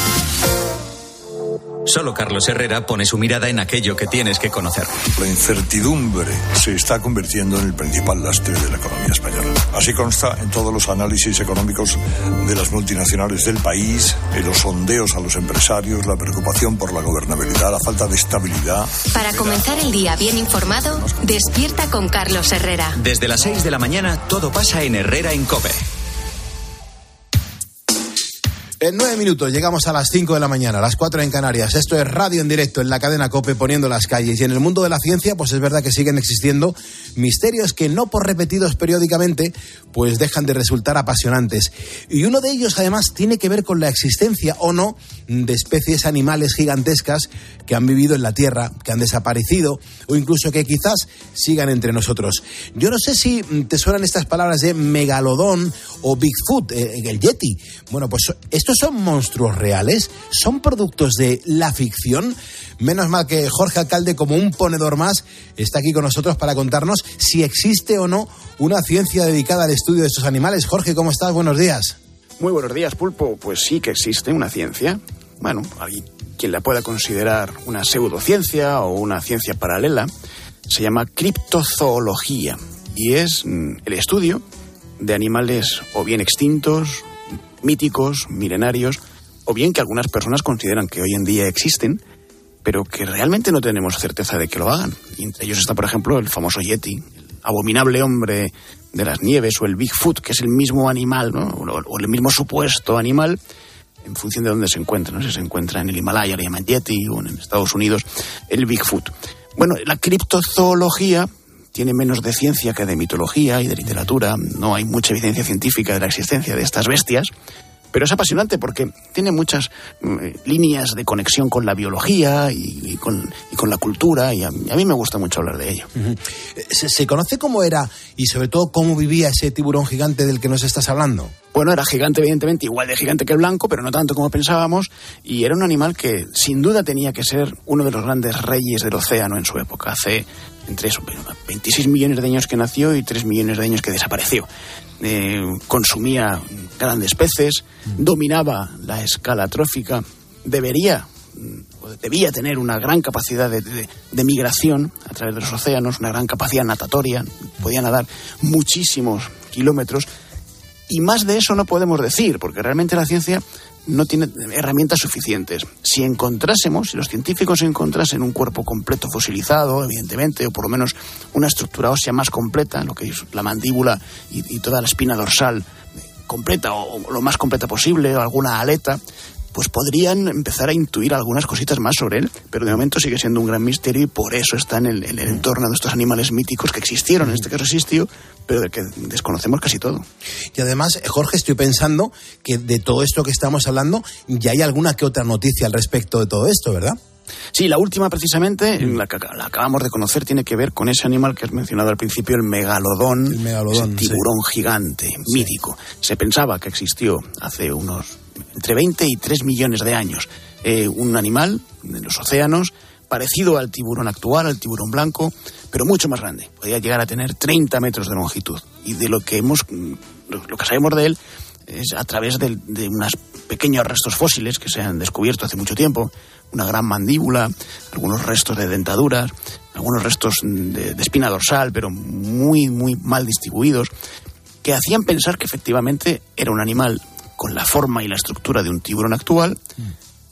Solo Carlos Herrera pone su mirada en aquello que tienes que conocer. La incertidumbre se está convirtiendo en el principal lastre de la economía española. Así consta en todos los análisis económicos de las multinacionales del país, en los sondeos a los empresarios, la preocupación por la gobernabilidad, la falta de estabilidad. Para comenzar el día bien informado, despierta con Carlos Herrera. Desde las 6 de la mañana todo pasa en Herrera en Cope. En nueve minutos llegamos a las cinco de la mañana, a las cuatro en Canarias. Esto es radio en directo en la cadena Cope poniendo las calles. Y en el mundo de la ciencia, pues es verdad que siguen existiendo misterios que no por repetidos periódicamente, pues dejan de resultar apasionantes. Y uno de ellos, además, tiene que ver con la existencia o no de especies animales gigantescas que han vivido en la Tierra, que han desaparecido o incluso que quizás sigan entre nosotros. Yo no sé si mm, te suenan estas palabras de megalodón o Bigfoot, eh, el Yeti. Bueno, pues son monstruos reales, son productos de la ficción. Menos mal que Jorge Alcalde, como un ponedor más, está aquí con nosotros para contarnos si existe o no una ciencia dedicada al estudio de estos animales. Jorge, ¿cómo estás? Buenos días. Muy buenos días, Pulpo. Pues sí que existe una ciencia. Bueno, hay quien la pueda considerar una pseudociencia o una ciencia paralela. Se llama criptozoología y es mm, el estudio de animales o bien extintos, míticos, milenarios, o bien que algunas personas consideran que hoy en día existen, pero que realmente no tenemos certeza de que lo hagan. Y entre ellos está, por ejemplo, el famoso Yeti, el abominable hombre de las nieves, o el Bigfoot, que es el mismo animal, ¿no? o, el mismo supuesto animal, en función de dónde se encuentra. ¿no? Si se encuentra en el Himalaya, le llaman Yeti, o en Estados Unidos, el Bigfoot. Bueno, la criptozoología tiene menos de ciencia que de mitología y de literatura. No hay mucha evidencia científica de la existencia de estas bestias. Pero es apasionante porque tiene muchas mm, líneas de conexión con la biología y, y con, y con la cultura y a, a mí me gusta mucho hablar de ello. ¿Se, se conoce cómo era y sobre todo cómo vivía ese tiburón gigante del que nos estás hablando? Bueno, era gigante, evidentemente, igual de gigante que el blanco, pero no tanto como pensábamos, y era un animal que sin duda tenía que ser uno de los grandes reyes del océano en su época. Hace entre eso, 26 millones de años que nació y 3 millones de años que desapareció. Eh, consumía grandes peces, dominaba la escala trófica, debería o debía tener una gran capacidad de, de- de migración a través de los océanos, una gran capacidad natatoria, podía nadar muchísimos kilómetros y más de eso no podemos decir, porque realmente la ciencia no tiene herramientas suficientes. Si encontrásemos, si los científicos encontrasen un cuerpo completo fosilizado, evidentemente, o por lo menos una estructura ósea más completa, lo que es la mandíbula y, toda la espina dorsal eh, completa o, o lo más completa posible, o alguna aleta, pues podrían empezar a intuir algunas cositas más sobre él, pero de momento sigue siendo un gran misterio y por eso está en el, en el entorno de estos animales míticos que existieron, en este caso existió, pero del que desconocemos casi todo. Y además, Jorge, estoy pensando que de todo esto que estamos hablando, ya hay alguna que otra noticia al respecto de todo esto, ¿verdad? Sí, la última precisamente, la que la acabamos de conocer, tiene que ver con ese animal que has mencionado al principio, el megalodón, El megalodón, ese tiburón gigante, mítico. Se pensaba que existió hace unos entre 20 y 3 millones de años. Eh, un animal en los océanos parecido al tiburón actual, al tiburón blanco, pero mucho más grande. Podía llegar a tener 30 metros de longitud. Y de lo que hemos, mm, lo que sabemos de él es a través de, de unos pequeños restos fósiles que se han descubierto hace mucho tiempo, una gran mandíbula, algunos restos de dentaduras, algunos restos de, de espina dorsal, pero muy, muy mal distribuidos, que hacían pensar que efectivamente era un animal con la forma y la estructura de un tiburón actual,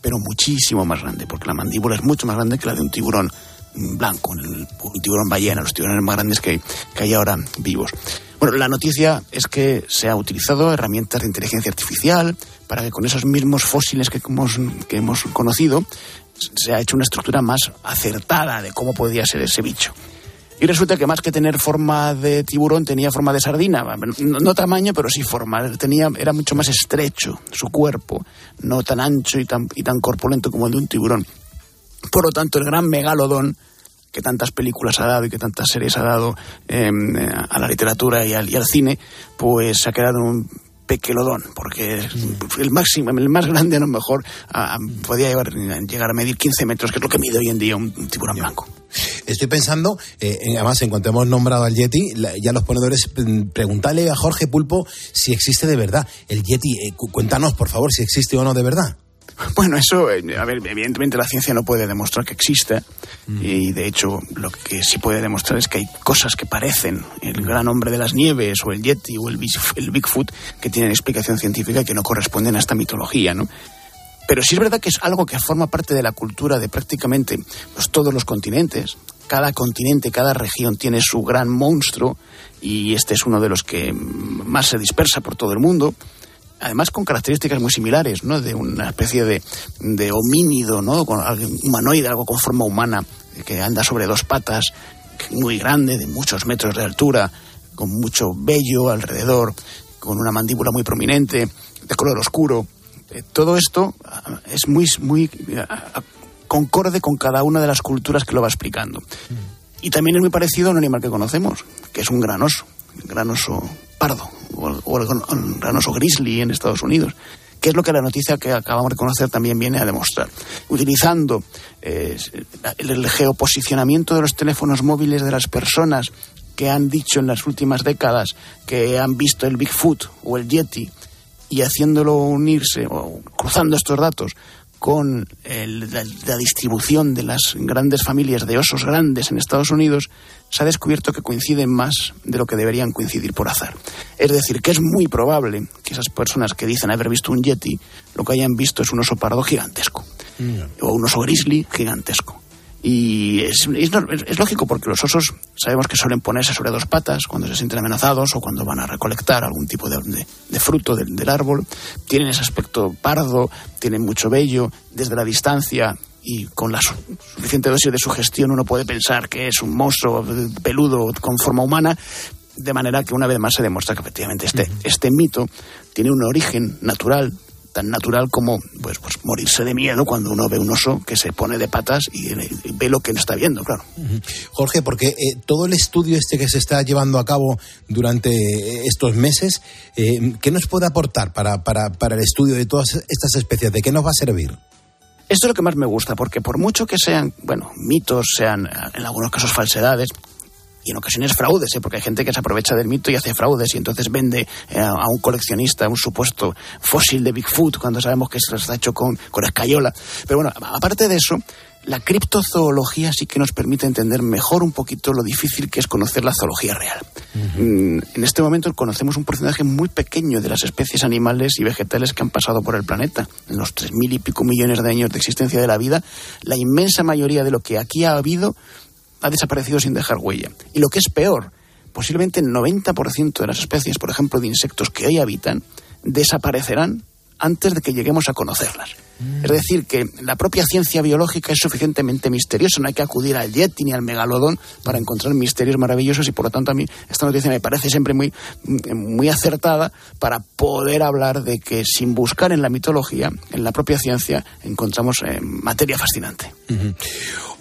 pero muchísimo más grande, porque la mandíbula es mucho más grande que la de un tiburón. mm, blanco, el, tiburón ballena, los tiburones más grandes que, que hay ahora vivos. Bueno, la noticia es que se ha utilizado herramientas de inteligencia artificial para que con esos mismos fósiles que hemos, que hemos conocido se ha hecho una estructura más acertada de cómo podía ser ese bicho. Y resulta que más que tener forma de tiburón, tenía forma de sardina. No, no tamaño, pero sí forma. Tenía, era mucho más estrecho su cuerpo, no tan ancho y tan, y tan corpulento como el de un tiburón. Por lo tanto, el gran megalodón que tantas películas ha dado y que tantas series ha dado eh, a la literatura y al, y al cine, pues ha quedado un pequelodón, porque el máximo, el más grande a lo mejor a- podía llegar, llegar a medir 15 metros, que es lo que mide hoy en día un, tiburón blanco. Estoy pensando, eh, en- además, en cuanto hemos nombrado al Yeti, la- ya los ponedores, mm, preguntarle a Jorge Pulpo si existe de verdad. El Yeti, eh, cu- cuéntanos, por favor, si existe o no de verdad. Bueno, eso, eh, a ver, evidentemente la ciencia no puede demostrar que existe y de hecho lo que sí puede demostrar es que hay cosas que parecen el gran hombre de las nieves o el Yeti o el, el Bigfoot que tienen explicación científica y que no corresponden a esta mitología, ¿no? Pero sí es verdad que es algo que forma parte de la cultura de prácticamente pues, todos los continentes. Cada continente, cada región tiene su gran monstruo y este es uno de los que más se dispersa por todo el mundo además con características muy similares, ¿no? De una especie de, de homínido, ¿no? Con algo humanoide, algo con forma humana, que anda sobre dos patas, muy grande, de muchos metros de altura, con mucho vello alrededor, con una mandíbula muy prominente, de color oscuro. Eh, todo esto ah, es muy, muy ah, ah, concorde con cada una de las culturas que lo va explicando. Y también es muy parecido a un animal que conocemos, que es un gran oso, el gran oso pardo, o el, o el gran- el gran oso grizzly en Estados Unidos, que es lo que la noticia que acabamos de conocer también viene a demostrar. Utilizando eh, el, geoposicionamiento de los teléfonos móviles de las personas que han dicho en las últimas décadas que han visto el Bigfoot o el Yeti y haciéndolo unirse o cruzando estos datos con el- la distribución de las grandes familias de osos grandes en Estados Unidos, se ha descubierto que coinciden más de lo que deberían coincidir por azar. Es decir, que es muy probable que esas personas que dicen haber visto un yeti, lo que hayan visto es un oso pardo gigantesco o un oso grizzly gigantesco. Y es, lógico porque los osos sabemos que suelen ponerse sobre dos patas cuando se sienten amenazados o cuando van a recolectar algún tipo de, de- de fruto del, del árbol. Tienen ese aspecto pardo, tienen mucho vello. Desde la distancia y con la su- suficiente dosis de sugestión uno puede pensar que es un monstruo peludo con forma humana. De manera que una vez más se demuestra que efectivamente este, este mito tiene un origen natural tan natural como pues, pues morirse de miedo cuando uno ve un oso que se pone de patas y, y ve lo que no está viendo, claro. Jorge, porque eh, todo el estudio este que se está llevando a cabo durante eh, estos meses, eh, ¿qué nos puede aportar para, para, para el estudio de todas estas especies? ¿De qué nos va a servir? Esto es lo que más me gusta, porque por mucho que sean, bueno, mitos, sean eh, en algunos casos falsedades, y en ocasiones fraudes, ¿eh? porque hay gente que se aprovecha del mito y hace fraudes y entonces vende eh, a un coleccionista un supuesto fósil de Bigfoot cuando sabemos que esto está hecho con, con escayola. Pero bueno, aparte de eso, la criptozoología sí que nos permite entender mejor un poquito lo difícil que es conocer la zoología real. Mm, En este momento conocemos un porcentaje muy pequeño de las especies animales y vegetales que han pasado por el planeta. En los tres mil y pico millones de años de existencia de la vida, la inmensa mayoría de lo que aquí ha habido ha desaparecido sin dejar huella. Y lo que es peor, posiblemente el 90% de las especies, por ejemplo, de insectos que hoy habitan, desaparecerán antes de que lleguemos a conocerlas. Es decir, que la propia ciencia biológica es suficientemente misteriosa, no hay que acudir al Yeti ni al megalodón para encontrar misterios maravillosos y por lo tanto a mí esta noticia me parece siempre muy, muy acertada para poder hablar de que sin buscar en la mitología, en la propia ciencia, encontramos eh, materia fascinante.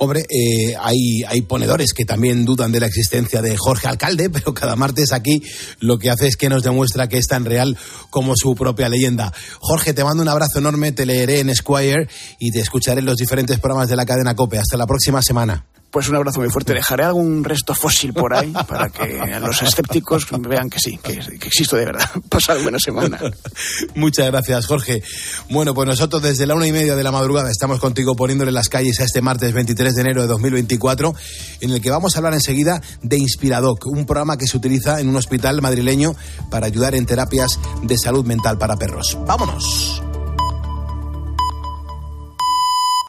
Hombre, eh, hay, hay ponedores que también dudan de la existencia de Jorge Alcalde, [laughs] pero cada martes aquí lo que hace es que nos demuestra que es tan real como su propia leyenda. Jorge, te mando un abrazo enorme, te leeré en Squire y te escucharé en los diferentes programas de la cadena COPE. Hasta la próxima semana. Pues un abrazo muy fuerte. Dejaré algún resto fósil por ahí [laughs] para que los escépticos vean que sí, que, que existo de verdad. [laughs] Pasar buena semana. [laughs] Muchas gracias, Jorge. Bueno, pues nosotros desde la una y media de la madrugada estamos contigo poniéndole las calles a este martes 23 de enero de 2024, en el que vamos a hablar enseguida de Inspiradoc, un programa que se utiliza en un hospital madrileño para ayudar en terapias de salud mental para perros. ¡Vámonos!